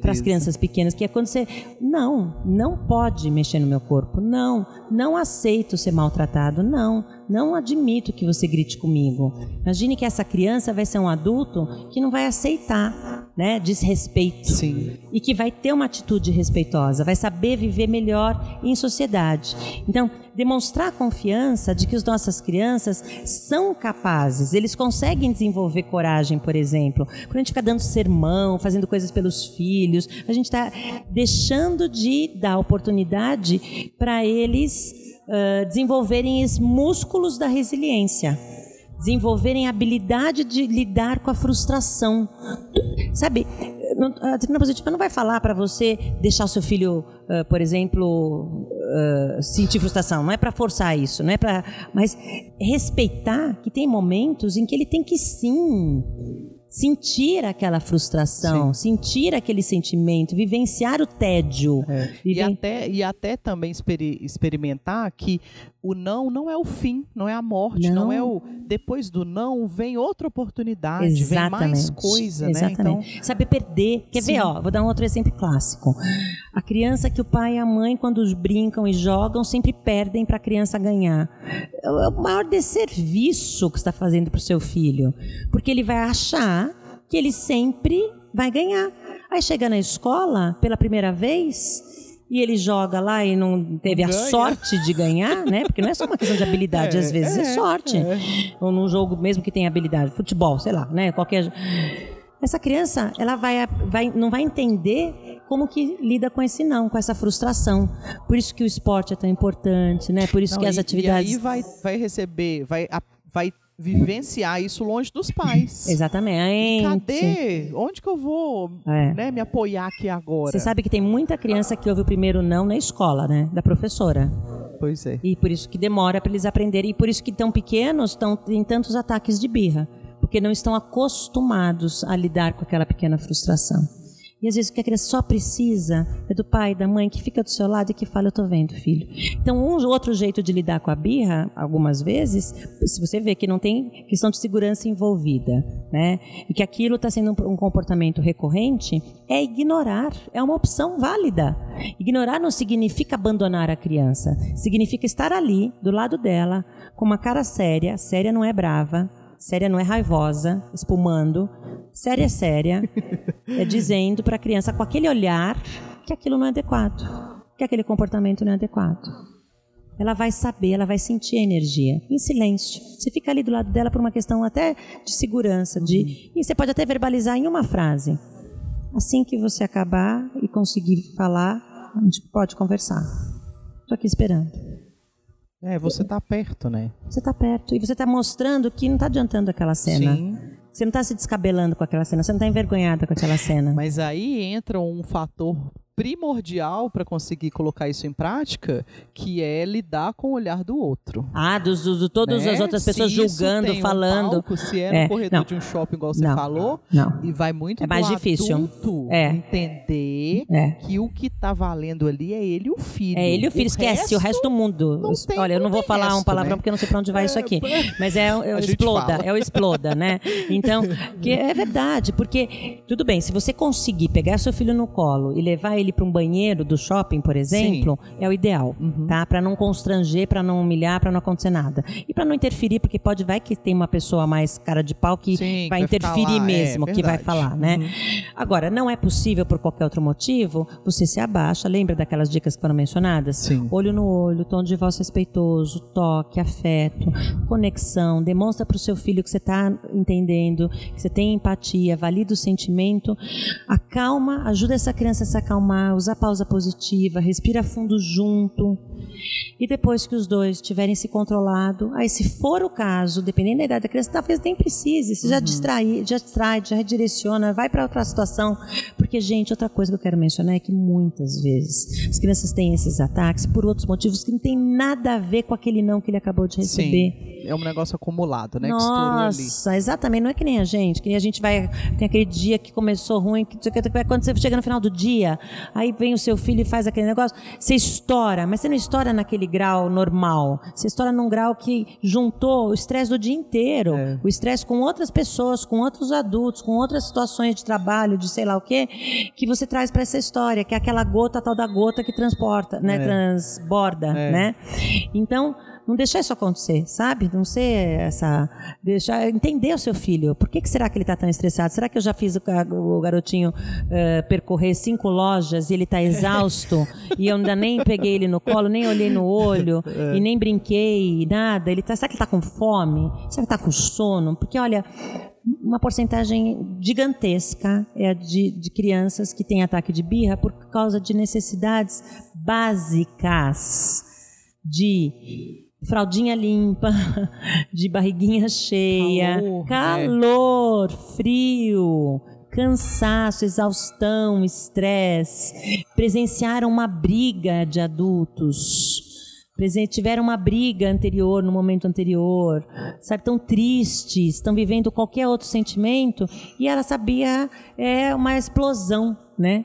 S4: Para as crianças pequenas, que é quando você não, não pode mexer no meu corpo, não, não aceito ser maltratado, não, não admito que você grite comigo. Imagine que essa criança vai ser um adulto que não vai aceitar, né, desrespeito.
S3: Sim.
S4: E que vai ter uma atitude respeitosa, vai saber viver melhor em sociedade. Então, demonstrar confiança de que as nossas crianças são capazes, eles conseguem desenvolver coragem, por exemplo. Quando a gente fica dando sermão, fazendo coisas pelos filhos, a gente está deixando de dar oportunidade para eles uh, desenvolverem os músculos da resiliência desenvolverem a habilidade de lidar com a frustração. Sabe, a disciplina positiva não vai falar para você deixar seu filho, ah, por exemplo, ah, sentir frustração. Não é para forçar isso, não é para, mas respeitar que tem momentos em que ele tem que sim sentir aquela frustração, sentir aquele sentimento, vivenciar o tédio.
S3: E
S4: Viven-
S3: até, e até também experi- experimentar que o não não é o fim, não é a morte, não,
S4: Não.
S3: é o. Depois do não vem outra oportunidade, vem mais coisa, né? Então,
S4: Exatamente. Saber perder. Quer ver,
S3: Sim.
S4: ó, vou dar um outro exemplo clássico. A criança que o pai e a mãe, quando brincam e jogam, sempre perdem para a criança ganhar. É o é o maior desserviço que você está fazendo para o seu filho. Porque ele vai achar que ele sempre vai ganhar. Aí chega na escola, pela primeira vez, e ele joga lá e não teve a
S3: Ganha.
S4: sorte de ganhar, né? Porque não é só uma questão de habilidade,
S3: É,
S4: às vezes é,
S3: é,
S4: sorte.
S3: é.
S4: Ou num jogo mesmo que tenha habilidade, futebol, sei lá, né? Qualquer. Essa criança, ela vai, vai, não vai entender como que lida com esse não, com essa frustração. Por isso que o esporte é tão importante, né? Por isso
S3: Não,
S4: que as
S3: e-
S4: atividades.
S3: E aí vai, vai receber, vai, a- vai vivenciar isso longe dos pais.
S4: Exatamente.
S3: Cadê? Onde que eu vou
S4: É.
S3: né, me apoiar aqui agora?
S4: Você sabe que tem muita criança que ouve o primeiro não na escola, né? Da professora.
S3: Pois é.
S4: E por isso que demora para eles aprenderem. E por isso que tão pequenos estão tem tantos ataques de birra. Porque não estão acostumados a lidar com aquela pequena frustração. E às vezes o que a criança só precisa é do pai, da mãe, que fica do seu lado e que fala, eu tô vendo, filho. Então, um outro jeito de lidar com a birra, algumas vezes, se você vê que não tem questão de segurança envolvida, né? E que aquilo está sendo um, um comportamento recorrente, é ignorar. É uma opção válida. Ignorar não significa abandonar a criança. Significa estar ali, do lado dela, com uma cara séria. Séria não é brava. Séria não é raivosa, espumando. Séria é séria. É dizendo para a criança com aquele olhar que aquilo não é adequado. Que aquele comportamento não é adequado. Ela vai saber, ela vai sentir a energia, em silêncio. Você fica ali do lado dela por uma questão até de segurança, de e você pode até verbalizar em uma frase. Assim que você acabar e conseguir falar, a gente pode conversar. Estou aqui esperando.
S3: É, você tá perto, né?
S4: Você está perto e você está mostrando que não está adiantando aquela cena.
S3: Sim.
S4: Você não está se descabelando com aquela cena, você não está envergonhada com aquela cena.
S3: Mas aí entra um fator primordial para conseguir colocar isso em prática, que é lidar com o olhar do outro.
S4: Ah, dos, todas
S3: né?
S4: as outras
S3: Se
S4: pessoas
S3: isso
S4: julgando,
S3: um
S4: falando.
S3: palco, se é no
S4: É,
S3: corredor
S4: não.
S3: de um shopping, igual você
S4: Não.
S3: falou,
S4: Não.
S3: e vai muito
S4: É mais difícil.
S3: adulto
S4: É.
S3: entender
S4: É.
S3: que o que tá valendo ali é ele e o filho.
S4: É ele e o filho, esquece o resto do mundo.
S3: tem-
S4: Olha, eu não vou falar um
S3: resto,
S4: palavrão
S3: né?
S4: porque eu não sei pra onde vai isso aqui.
S3: É,
S4: Mas é, o- é o exploda,
S3: fala.
S4: é o exploda, né? Então, que é verdade, porque tudo bem, se você conseguir pegar seu filho no colo e levar ele para um banheiro do shopping, por exemplo, é o ideal,
S3: Uhum.
S4: tá? Para não constranger, para não humilhar, para não acontecer nada. E para não interferir, porque pode vai que tem uma pessoa mais cara de pau que
S3: Sim,
S4: vai interferir
S3: lá, é,
S4: mesmo, que vai
S3: verdade.
S4: falar, né?
S3: Uhum.
S4: Agora, não é possível por qualquer outro motivo, você se abaixa, lembra daquelas dicas que foram mencionadas?
S3: Sim.
S4: Olho no olho, tom de voz respeitoso, toque, afeto, conexão, demonstra para o seu filho que você está entendendo, que você tem empatia, valida o sentimento, acalma, ajuda essa criança a se acalmar, usa pausa positiva, respira fundo junto. E depois que os dois tiverem se controlado, aí se for o caso, dependendo da idade da criança, talvez nem precise, você já distrai, já distrai, já redireciona, vai para outra situação. Porque, gente, outra coisa que eu quero mencionar é que muitas vezes as crianças têm esses ataques por outros motivos que não tem nada a ver com aquele não que ele acabou de receber.
S3: Sim. É um negócio acumulado, né?
S4: Nossa, exatamente. Não é que nem a gente, que nem a gente vai. Tem aquele dia que começou ruim, que- quando você chega no final do dia, aí vem o seu filho e faz aquele negócio, você estoura, mas você não estoura naquele grau normal. Você estoura num grau que juntou o estresse do dia inteiro.
S3: É.
S4: O estresse com outras pessoas, com outros adultos, com outras situações de trabalho, de sei lá o quê, que você traz para essa história, que é aquela gota, tal da gota que transporta, né?
S3: É.
S4: Transborda,
S3: É.
S4: né? Então, não deixar isso acontecer, sabe? Não ser essa. Deixar, entender o seu filho. Por que, que será que ele está tão estressado? Será que eu já fiz o, o garotinho eh, percorrer cinco lojas e ele está exausto e eu ainda nem peguei ele no colo, nem olhei no olho e nem brinquei, nada? Ele tá, será que ele está com fome? Será que está com sono? Porque, olha. Uma porcentagem gigantesca é a de, de crianças que têm ataque de birra por causa de necessidades básicas de fraldinha limpa, de barriguinha cheia,
S3: Calor,
S4: calor, frio, cansaço, exaustão, estresse, presenciaram uma briga de adultos, tiveram uma briga anterior, no momento anterior, sabe, tão tristes, estão vivendo qualquer outro sentimento, e ela sabia é uma explosão, né?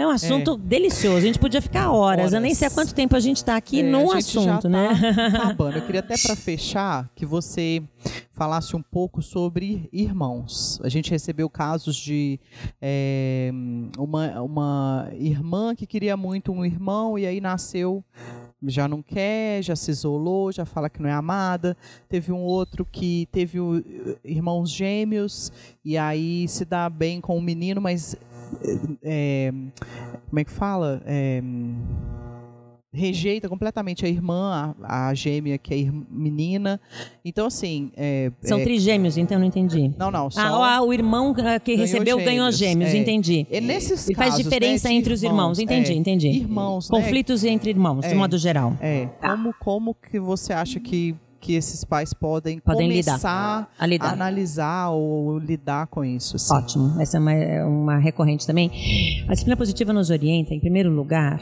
S4: É um assunto delicioso. A gente podia ficar horas. Eu nem sei há
S3: Horas.
S4: quanto tempo a gente está aqui
S3: É,
S4: num assunto,
S3: tá
S4: né?
S3: Acabando. Eu queria até para fechar que você falasse um pouco sobre irmãos. A gente recebeu casos de é, uma, uma irmã que queria muito um irmão e aí nasceu, já não quer, já se isolou, já fala que não é amada. Teve um outro que teve irmãos gêmeos e aí se dá bem com o menino, mas é, como é que fala? É, rejeita completamente a irmã, a, a gêmea que é ir- menina. Então, assim. É,
S4: São
S3: é-
S4: trigêmeos, então não entendi.
S3: Não, não. Só,
S4: Ah, ah, o irmão ah, que
S3: Ganhou
S4: recebeu ganhou
S3: gêmeos,
S4: gêmeos,
S3: é.
S4: entendi.
S3: é nesses
S4: E faz
S3: casos,
S4: diferença
S3: né,
S4: entre os irmãos, entendi,
S3: é,
S4: entendi.
S3: Irmãos, né?
S4: Conflitos entre irmãos, de
S3: É.
S4: modo geral.
S3: É. Como, como que você acha que, que esses pais podem,
S4: Podem lidar.
S3: começar
S4: A lidar.
S3: a analisar ou lidar com isso?
S4: Ótimo, essa é uma, é uma recorrente também. A disciplina positiva nos orienta, em primeiro lugar,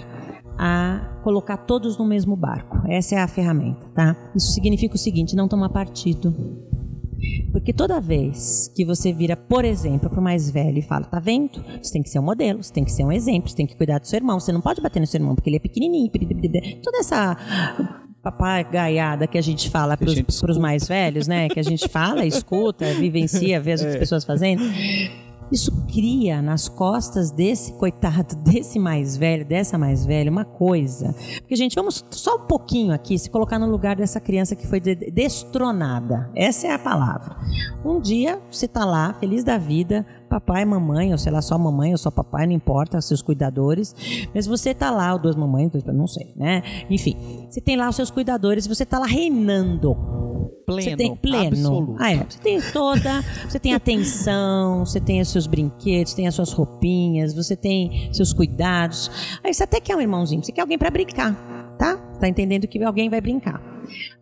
S4: a colocar todos no mesmo barco. Essa é a ferramenta, tá? Isso significa o seguinte: não tomar partido. Porque toda vez que você vira, por exemplo, para o mais velho e fala, tá vendo? Você tem que ser um modelo, você tem que ser um exemplo, você tem que cuidar do seu irmão, você não pode bater no seu irmão porque ele é pequenininho. Toda essa papagaiada que a gente fala para os mais velhos, né? Que a gente fala, escuta, vivencia, vê as outras pessoas fazendo. Isso cria nas costas desse coitado, desse mais velho, dessa mais velha, uma coisa. Porque, gente, vamos só um pouquinho aqui se colocar no lugar dessa criança que foi de- destronada. Essa é a palavra. Um dia você está lá, feliz da vida, papai, mamãe, ou sei lá, só mamãe ou só papai, não importa, seus cuidadores. Mas você está lá, ou duas mamães, duas, não sei, né? Enfim, você tem lá os seus cuidadores e você está lá reinando.
S3: Pleno,
S4: Você tem pleno.
S3: absoluto.
S4: Ah, é. Você tem toda. Você tem atenção, você tem os seus brinquedos, tem as suas roupinhas, você tem seus cuidados. Aí você até quer um irmãozinho, você quer alguém para brincar, tá? Tá entendendo que alguém vai brincar.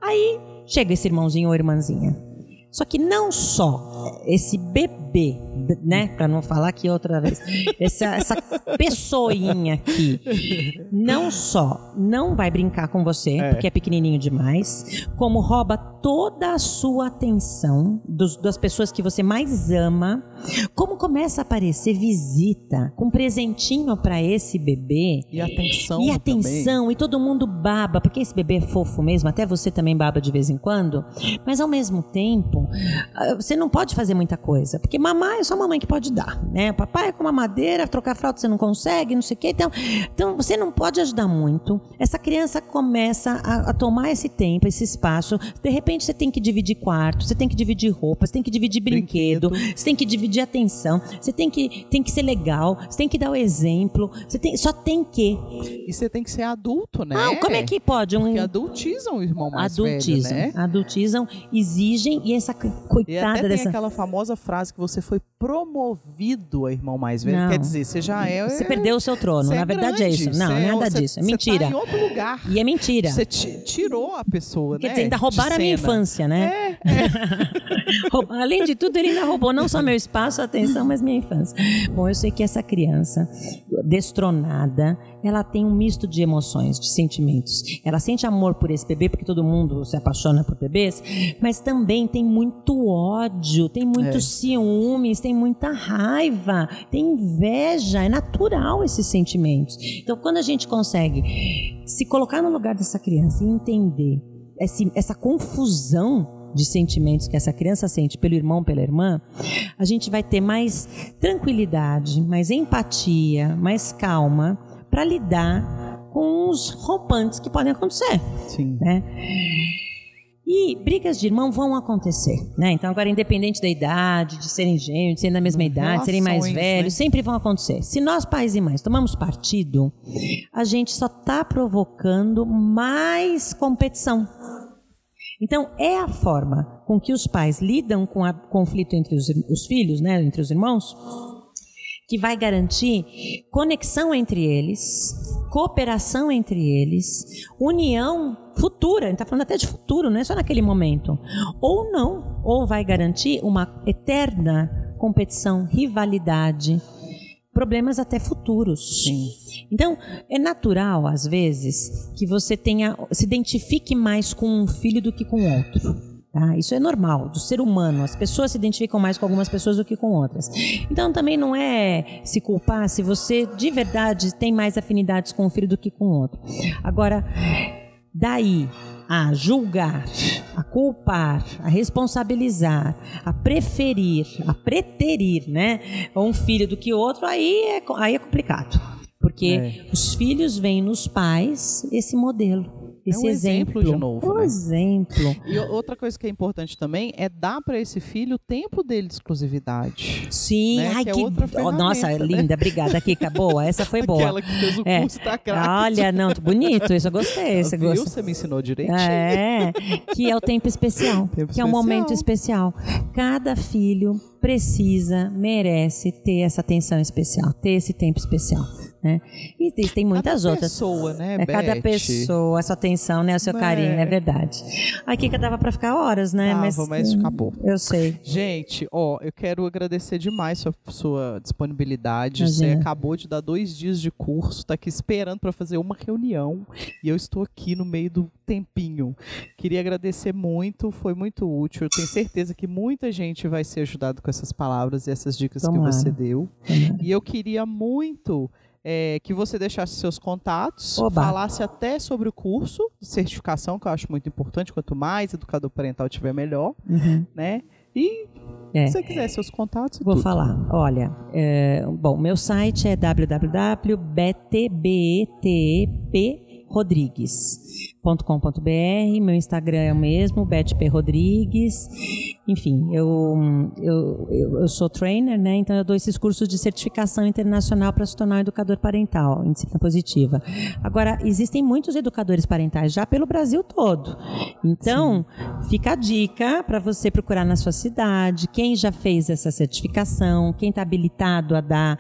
S4: Aí chega esse irmãozinho ou irmãzinha. Só que não só esse bebê, né? Para não falar aqui outra vez, essa, essa pessoinha aqui, não só não vai brincar com você, porque é pequenininho demais, como rouba toda a sua atenção dos- das pessoas que você mais ama, como começa a aparecer visita com presentinho para esse bebê.
S3: E atenção.
S4: E
S3: também.
S4: atenção, e todo mundo baba, porque esse bebê é fofo mesmo, até você também baba de vez em quando, mas ao mesmo tempo, ah, você não pode fazer muita coisa, porque mamar é só a mamãe que pode dar, né? O papai é com mamadeira, trocar fralda você não consegue, não sei o quê, então, então você não pode ajudar muito. Essa criança começa a, a tomar esse tempo, esse espaço, de repente você tem que dividir quarto, você tem que dividir roupa, você tem que dividir brinquedo, você tem que dividir atenção, você tem que, tem que ser legal, você tem que dar o exemplo, você tem, só tem que.
S3: E você tem que ser adulto, né?
S4: Ah, como é que pode um
S3: Porque adultizam o irmão mais
S4: adultizam,
S3: velho, né?
S4: adultizam, exigem e essa co-
S3: E até
S4: coitada
S3: tem
S4: dessa
S3: aquela famosa frase que você foi promovido a irmão mais velho.
S4: Não.
S3: Quer dizer, você já é.
S4: você perdeu o seu trono.
S3: você
S4: Na
S3: é
S4: verdade é
S3: grande,
S4: isso. Não,
S3: você é-
S4: nada
S3: você-
S4: disso. É
S3: você
S4: mentira.
S3: Tá em outro lugar.
S4: E é mentira.
S3: Você ti- tirou a pessoa,
S4: Quer
S3: né?
S4: dizer, ainda roubaram a minha. Infância, né?
S3: É,
S4: Roub- Além de tudo, ele ainda roubou não só meu espaço, atenção, mas minha infância. Bom, eu sei que essa criança destronada, ela tem um misto de emoções, de sentimentos. Ela sente amor por esse bebê, porque todo mundo se apaixona por bebês, mas também tem muito ódio, tem muitos ciúmes, tem muita raiva, tem inveja. É natural esses sentimentos. Então, quando a gente consegue se colocar no lugar dessa criança e entender esse- essa confusão de sentimentos que essa criança sente pelo irmão, pela irmã, a gente vai ter mais tranquilidade, mais empatia, mais calma para lidar com os rompantes que podem acontecer,
S3: Sim.
S4: né? E brigas de irmão vão acontecer, né? Então agora independente da idade, de serem gêmeos, de serem da mesma idade, de serem mais velhos,
S3: né?
S4: sempre vão acontecer. Se nós pais e mães tomamos partido, a gente só está provocando mais competição. Então, é a forma com que os pais lidam com o conflito entre os, os filhos, né, entre os irmãos, que vai garantir conexão entre eles, cooperação entre eles, união futura, a gente está falando até de futuro, não é só naquele momento. Ou não, ou vai garantir uma eterna competição, rivalidade, problemas até futuros.
S3: Sim.
S4: Então, é natural, às vezes, que você tenha se identifique mais com um filho do que com outro. Tá? Isso é normal, do ser humano. As pessoas se identificam mais com algumas pessoas do que com outras. Então, também não é se culpar se você de verdade tem mais afinidades com um filho do que com outro. Agora, daí a julgar, a culpar, a responsabilizar, a preferir, a preterir, né, um filho do que outro, aí é, aí é complicado. Porque
S3: É.
S4: os filhos veem nos pais esse modelo, esse
S3: um exemplo de novo,
S4: Um
S3: né?
S4: exemplo.
S3: E outra coisa que é importante também é dar para esse filho o tempo dele de exclusividade.
S4: Sim,
S3: Né,
S4: ai
S3: que é
S4: que. oh, nossa,
S3: né?
S4: linda, obrigada, Kika. Boa, essa foi boa.
S3: Aquela que fez o
S4: É.
S3: curso tá.
S4: Olha, não, bonito, isso eu gostei. Você
S3: Viu?
S4: gostou?
S3: Você me ensinou direitinho.
S4: É, que é o tempo especial,
S3: Tempo
S4: que é um
S3: especial.
S4: momento especial. Cada filho precisa, merece ter essa atenção especial, ter esse tempo especial, né? E tem, muitas
S3: cada
S4: outras.
S3: pessoa, né,
S4: É cada pessoa, a sua atenção, né? O seu
S3: Né?
S4: carinho, é verdade. A Kika dava pra ficar horas, né?
S3: Tava, mas acabou.
S4: Eu sei.
S3: Gente, ó, eu quero agradecer demais sua, sua disponibilidade. Você
S4: Imagina.
S3: acabou de dar dois dias de curso, tá aqui esperando para fazer uma reunião e eu estou aqui no meio do tempinho. Queria agradecer muito, foi muito útil. Eu tenho certeza que muita gente vai ser ajudado com essas palavras e essas dicas
S4: Tomara.
S3: que você deu.
S4: Tomara.
S3: E eu queria muito é, que você deixasse seus contatos,
S4: Oba.
S3: falasse até sobre o curso de certificação, que eu acho muito importante. Quanto mais educador parental tiver, melhor,
S4: Uhum.
S3: né? E
S4: É.
S3: se você quiser seus contatos,
S4: Vou
S3: tudo.
S4: falar. Olha, é, bom, meu site é www.btbetprodrigues.com.br. Meu Instagram é o mesmo, BetP Rodrigues. Enfim, eu, eu, eu, eu sou trainer, né? Então eu dou esses cursos de certificação internacional para se tornar um educador parental em disciplina positiva. Agora, existem muitos educadores parentais já pelo Brasil todo. Então, fica a dica para você procurar na sua cidade quem já fez essa certificação, quem está habilitado a dar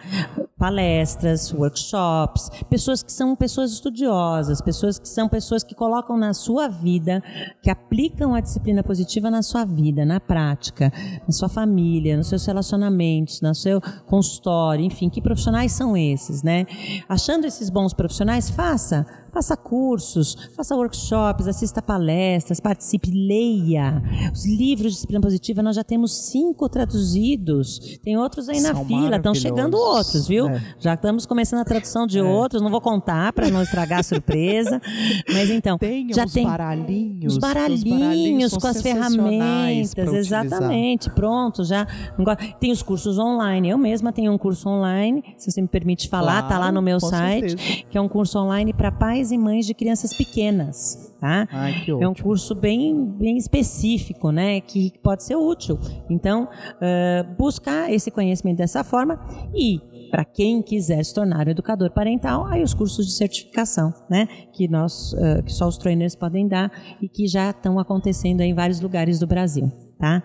S4: palestras, workshops, pessoas que são pessoas estudiosas, pessoas que são pessoas que colocam na sua vida, que aplicam a disciplina positiva na sua vida, na prática, na sua família, nos seus relacionamentos, no seu consultório, enfim, que profissionais são esses, né? Achando esses bons profissionais, faça faça cursos, faça workshops, assista palestras, participe, leia. Os livros de disciplina positiva, nós já temos cinco traduzidos. Tem outros aí na
S3: São
S4: fila, estão chegando outros, viu?
S3: É.
S4: Já estamos começando a tradução de outros, não vou contar para não estragar a surpresa. Mas então,
S3: Tenham
S4: já
S3: os
S4: tem
S3: baralhinhos.
S4: os baralhinhos
S3: são
S4: com as ferramentas, exatamente, pronto, já. Tem os cursos online, eu mesma tenho um curso online, se você me permite falar, tá lá
S3: Claro,
S4: no meu site,
S3: certeza.
S4: que é um curso online para pais e mães de crianças pequenas, tá?
S3: Ai,
S4: É um curso bem, bem específico, né? Que pode ser útil. Então, eh, buscar esse conhecimento dessa forma e para quem quiser se tornar um educador parental, aí os cursos de certificação, né? Que nós, eh, que só os trainers podem dar e que já estão acontecendo em vários lugares do Brasil. Tá?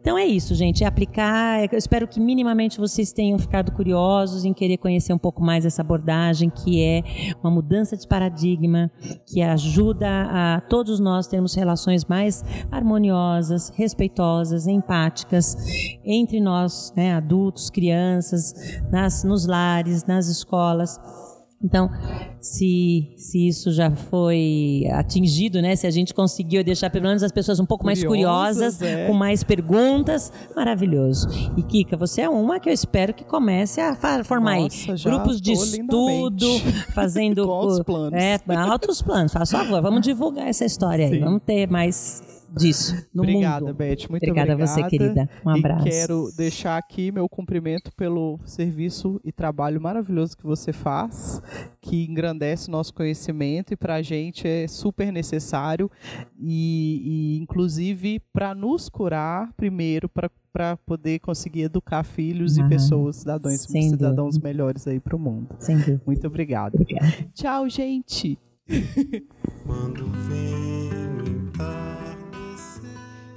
S4: Então é isso, gente. É aplicar. Eu espero que minimamente vocês tenham ficado curiosos em querer conhecer um pouco mais essa abordagem, que é uma mudança de paradigma, que ajuda a todos nós termos relações mais harmoniosas, respeitosas, empáticas entre nós, né, adultos, crianças, nas, nos lares, nas escolas. Então, se, se isso já foi atingido, né? Se a gente conseguiu deixar pelo menos as pessoas um pouco mais
S3: Curiosas,
S4: curiosas,
S3: é.
S4: com mais perguntas, maravilhoso. E Kika, você é uma que eu espero que comece a formar aí
S3: Nossa, já
S4: grupos de estudo,
S3: lindamente.
S4: fazendo
S3: Com altos planos.
S4: É, altos planos. Faça favor, vamos divulgar essa história aí.
S3: Sim.
S4: Vamos ter mais disso no
S3: Obrigada,
S4: mundo.
S3: Beth. Muito
S4: Obrigada
S3: obrigada.
S4: a você, querida. Um abraço.
S3: E quero deixar aqui meu cumprimento pelo serviço e trabalho maravilhoso que você faz, que engrandece o nosso conhecimento e para a gente é super necessário e, e inclusive para nos curar primeiro para para poder conseguir educar filhos
S4: Ah,
S3: e pessoas, cidadãos, cidadãos melhores aí para o mundo.
S4: Sem dúvida.
S3: Muito obrigado.
S4: Obrigada.
S3: Tchau, gente.
S2: Quando vem entardecer.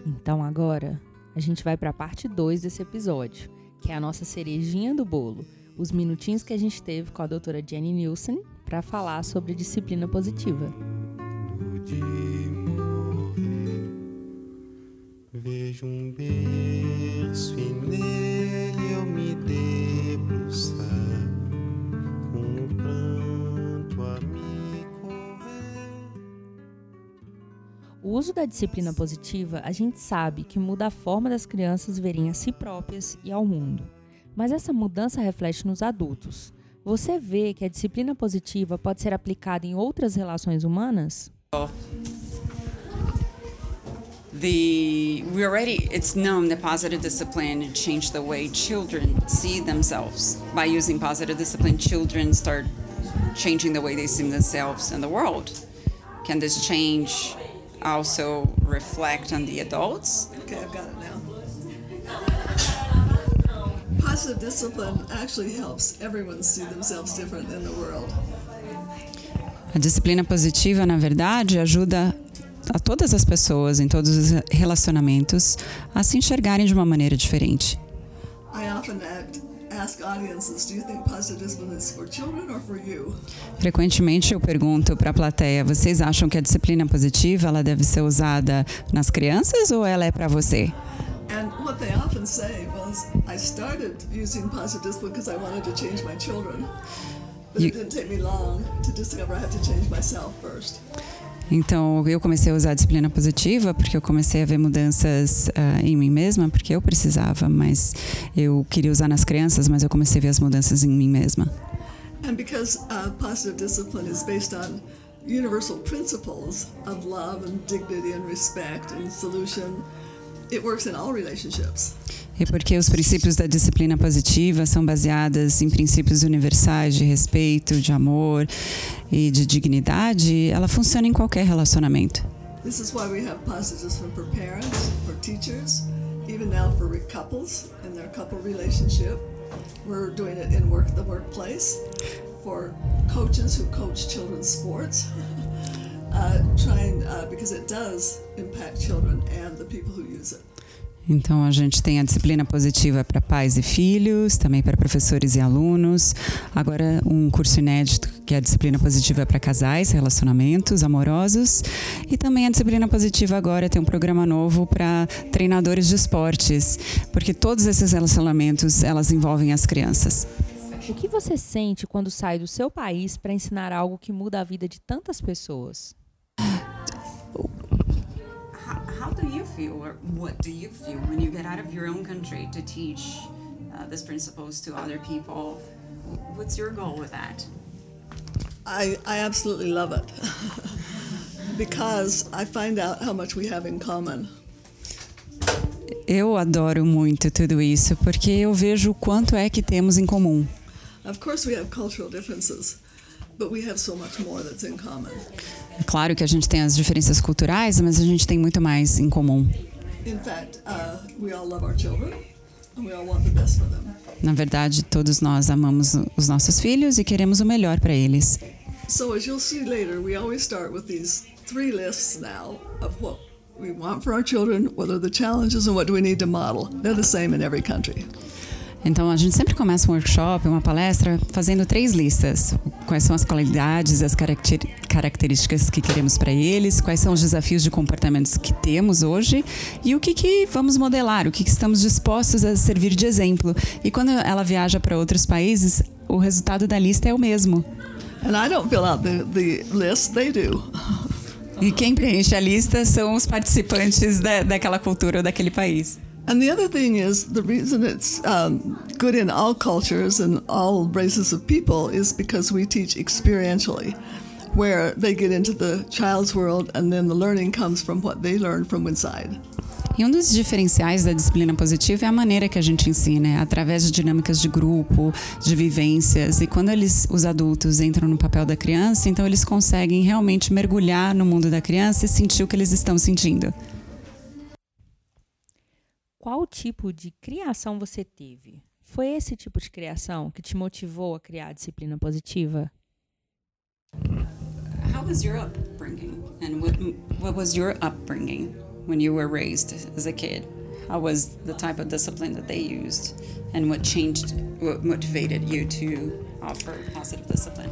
S1: Então agora a gente vai para a parte 2 desse episódio, que é a nossa cerejinha do bolo, os minutinhos que a gente teve com a doutora Jenny Nielsen para falar sobre disciplina positiva.
S2: de morrer. Vejo um berço e nele
S1: uso da disciplina positiva, a gente sabe que muda a forma das crianças verem a si próprias e ao mundo. Mas essa mudança reflete nos adultos. Você vê que a disciplina positiva pode ser aplicada em outras relações humanas?
S5: the we already it's known that positive discipline changed the way children see themselves by using positive discipline children start changing the way they see themselves in the world can this change also reflect on the adults
S6: Okay, I've got it now. Positive discipline actually helps everyone see themselves different in the world.
S5: a disciplina positiva na verdade ajuda a todas as pessoas em todos os relacionamentos a se enxergarem de uma maneira diferente
S6: I often act, ask audiences, do you think positive discipline is for children or for you?
S5: Frequentemente eu pergunto para a plateia: vocês acham que a disciplina positiva ela deve ser usada nas crianças ou ela é para você?
S6: And what they often say was, I started using positive discipline because I wanted to change my children. But
S5: You-
S6: it didn't take me long to discover I had to change myself first.
S5: Então eu comecei a usar a disciplina positiva porque eu comecei a ver mudanças ah, em mim mesma porque eu precisava, mas eu queria usar nas crianças, mas eu comecei a ver as mudanças em mim mesma.
S6: And because uh, positive discipline is based on universal principles of love and dignity and respect and solution, it works in all relationships.
S5: E porque os princípios da disciplina positiva são baseados em princípios universais de respeito, de amor e de dignidade, ela funciona em qualquer relacionamento.
S6: This is why we have positive discipline for parents, for teachers, even now for couples in their couple relationship. We're doing it in work the workplace for coaches who coach children's sports. uh, trying uh, because it does impact children and the people who use it.
S5: Então a gente tem a disciplina positiva para pais e filhos, também para professores e alunos. Agora um curso inédito que é a disciplina positiva para casais, relacionamentos amorosos, e também a disciplina positiva agora tem um programa novo para treinadores de esportes, porque todos esses relacionamentos elas envolvem as crianças.
S1: O que você sente quando sai do seu país para ensinar algo que muda a vida de tantas pessoas?
S5: Feel, or what do you feel when you get out of your own country to teach uh, these principles to other people? What's your goal with that?
S6: I, I absolutely love it because I find out how much we have in common.
S5: Eu adoro muito tudo isso porque eu vejo o quanto é que temos em comum.
S6: Of course, we have cultural differences,
S5: claro que a gente tem as diferenças culturais, mas a gente tem muito mais em comum.
S6: In fact, uh, we all love our children and we all want the best for them.
S5: Na verdade, todos nós amamos os nossos filhos e queremos o melhor para eles. Então a gente sempre começa um workshop, uma palestra, fazendo três listas: quais são as qualidades, as caracter- características que queremos para eles, quais são os desafios de comportamentos que temos hoje e o que, que vamos modelar, o que, que estamos dispostos a servir de exemplo. E quando ela viaja para outros países, o resultado da lista é o mesmo.
S6: And I don't fill out the, the list, they do.
S5: E quem preenche a lista são os participantes da, daquela cultura ou daquele país.
S6: And the other thing is the reason it's um, good in all cultures and all races of people is because we teach experientially, where they get into the child's world and then the learning comes from what they learn from inside.
S5: E um dos diferenciais da disciplina positiva é a maneira que a gente ensina, é através de dinâmicas de grupo, de vivências. E quando eles, os adultos entram no papel da criança, então eles conseguem realmente mergulhar no mundo da criança e sentir o que eles estão sentindo.
S1: Qual tipo de criação você teve? Foi esse tipo de criação que te motivou a criar a disciplina positiva?
S5: How was your upbringing? And what, what was your upbringing when you were raised as a kid? How was the type of discipline that they used? And what changed, what motivated you to offer positive discipline?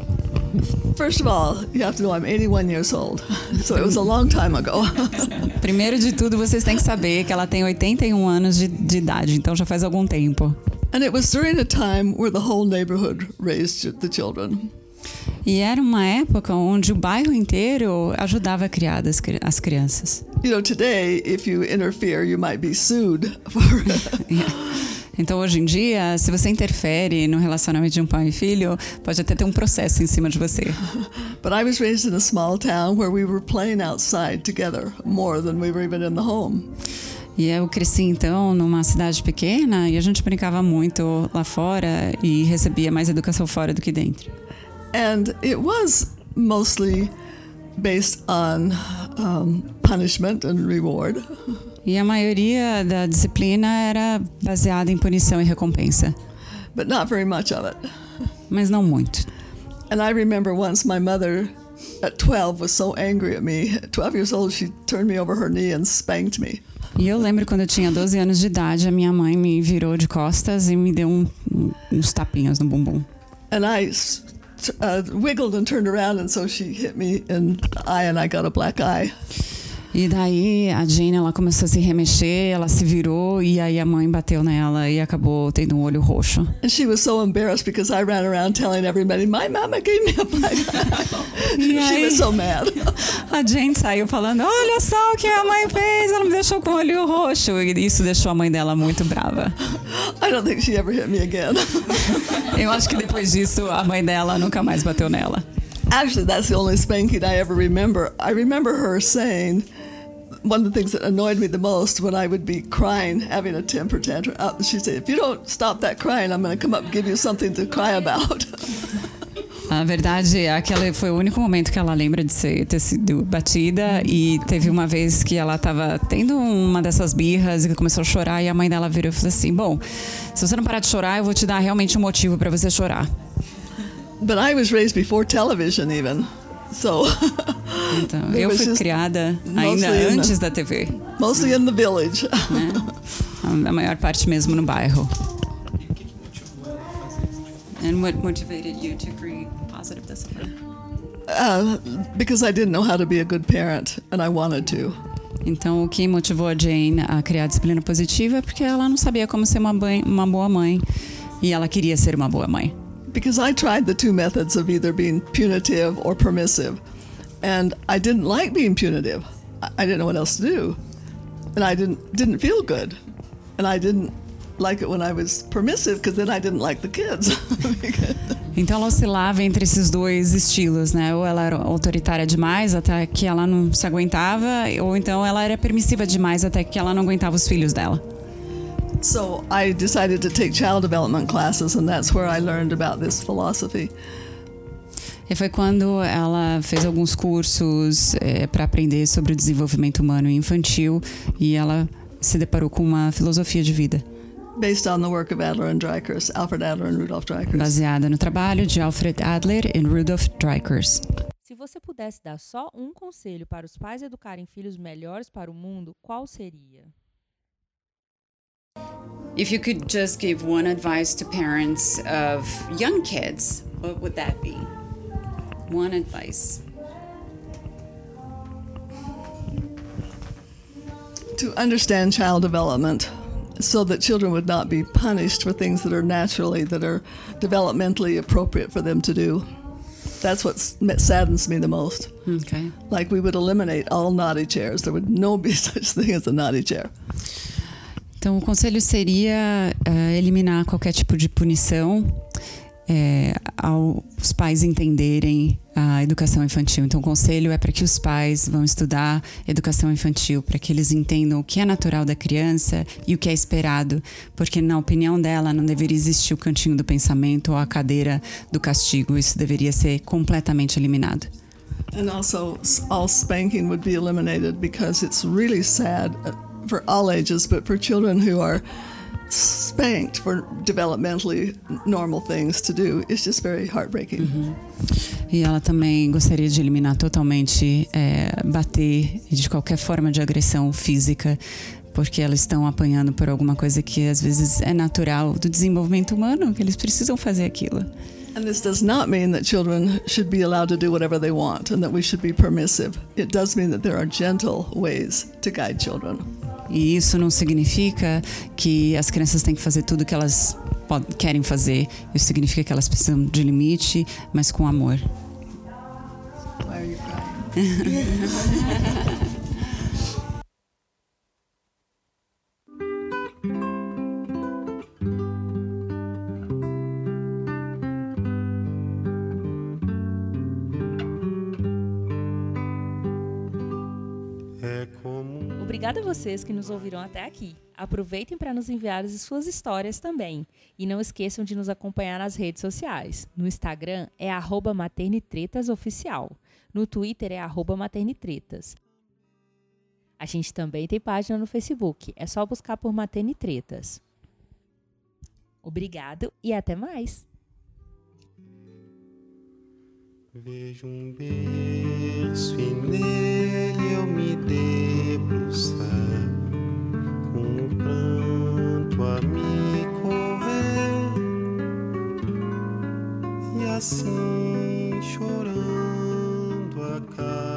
S6: First of all, you have to know I'm 81 years old, so it was a long time ago.
S5: Primeiro de tudo, vocês têm que saber que ela tem 81 anos de, de idade, então já faz algum tempo.
S6: and it was during a time where the whole neighborhood raised the children.
S5: E era uma época onde o bairro inteiro ajudava a criar as, as crianças.
S6: you know, today, if you interfere, you might be sued for.
S5: Então, hoje em dia, se você interfere no relacionamento de um pai e filho, pode até ter um processo em cima de você.
S6: but I was raised in a small town where we were playing outside together more than we were even in the home.
S5: E eu cresci então numa cidade pequena e a gente brincava muito lá fora e recebia mais educação fora do que dentro.
S6: And it was mostly based on um, punishment and reward.
S5: E a maioria da disciplina era baseada em punição e recompensa,
S6: but not very much of it.
S5: mas não muito.
S6: And I remember once my mother at 12 was so angry at me. At 12 years old, she turned me over her knee and spanked me.
S5: E eu lembro quando eu tinha 12 anos de idade, a minha mãe me virou de costas e me deu um- uns tapinhas no bumbum.
S6: And I uh, wiggled and turned around, and so she hit me in the eye, and I got a black eye.
S5: E daí a Jane ela começou a se remexer, ela se virou e aí a mãe bateu nela e acabou tendo um olho roxo.
S6: And she was so embarrassed because I ran around telling everybody, My mama gave me a black eye. she was so mad.
S5: A Jane saiu falando: Olha só o que a mãe fez, ela me deixou com o olho roxo. E isso deixou a mãe dela muito brava.
S6: I don't think she ever hit me again.
S5: Eu acho que depois disso a mãe dela nunca mais bateu nela.
S6: Actually, that's the only spanking I ever remember. I remember her saying, one of the things that annoyed me the most when I would be crying, having a temper tantrum, uh, she'd say, If you don't stop that crying, I'm going to come up and give you something to cry about.
S5: A verdade que ela foi o único momento que ela lembra de ser, ter sido batida e teve uma vez que ela estava tendo uma dessas birras e começou a chorar e a mãe dela virou e falou assim: "Bom, se você não parar de chorar, eu vou te dar realmente um motivo para você chorar".
S6: but I was raised before television, even. So,
S5: Então, eu fui criada ainda
S6: in the-
S5: antes da TV,
S6: mostly in the village.
S5: né? A maior parte mesmo no bairro. And what motivated you to create positive discipline?
S6: Uh, because I didn't know how to be a good parent, and I wanted to.
S5: Então, o que motivou a Jane a criar a disciplina positiva é porque ela não sabia como ser uma, uma boa mãe e ela queria ser uma boa mãe.
S6: Because I tried the two methods of either being punitive or permissive, and I didn't like being punitive. I, didn't know what else to do, and I didn't didn't feel good, and I didn't like it when I was permissive because then I didn't like the kids.
S5: Então ela oscilava entre esses dois estilos, né? Ou ela era autoritária demais até que ela não se aguentava, ou então ela era permissiva demais até que ela não aguentava os filhos dela.
S6: So I decided to take child development classes, and that's where I learned about this philosophy.
S5: E foi quando ela fez alguns cursos para aprender sobre o desenvolvimento humano e infantil e ela se deparou com uma filosofia de vida
S6: Based on the work of Adler and Dreichers, Alfred Adler and Rudolf
S5: baseada no trabalho de Alfred Adler e Rudolf Dreikers.
S1: Se você pudesse dar só um conselho para os pais educarem filhos melhores para o mundo, qual seria?
S5: If you could just give one advice to parents of young kids, what would that be? One advice.
S6: to understand child development so that children would not be punished for things that are naturally that are developmentally appropriate for them to do that's what saddens me the most
S5: Okay.
S6: like we would eliminate all naughty chairs there would no be such thing as a naughty chair
S5: Então, o conselho seria eh, eliminar qualquer tipo de punição eh, aos pais entenderem a educação infantil. Então, o conselho é para que os pais vão estudar educação infantil, para que eles entendam o que é natural da criança e o que é esperado, porque, na opinião dela, não deveria existir o cantinho do pensamento ou a cadeira do castigo. Isso deveria ser completamente eliminado.
S6: and also all spanking would be eliminated because it's really sad uh, for all ages but for children who are spanked for developmentally normal things to do it's just very heartbreaking
S5: E ela também gostaria de eliminar totalmente é, bater de qualquer forma de agressão física, porque elas estão apanhando por alguma coisa que às vezes é natural do desenvolvimento humano, que eles precisam fazer aquilo.
S6: And this does not mean that children should be allowed to do whatever they want and that we should be permissive. It does mean that there are gentle ways to guide children.
S5: E isso não significa que as crianças têm que fazer tudo que elas querem fazer. Isso significa que elas precisam de limite, mas com amor.
S6: Why
S1: Obrigada a vocês que nos ouviram até aqui. Aproveitem para nos enviar as suas histórias também. E não esqueçam de nos acompanhar nas redes sociais. No Instagram é maternitretasuoficial. No Twitter é maternitretas. A gente também tem página no Facebook. É só buscar por Maternitretas. Obrigado e até mais!
S2: Vejo um berço eu me debruçar com o pranto a me correr e assim chorando a casa.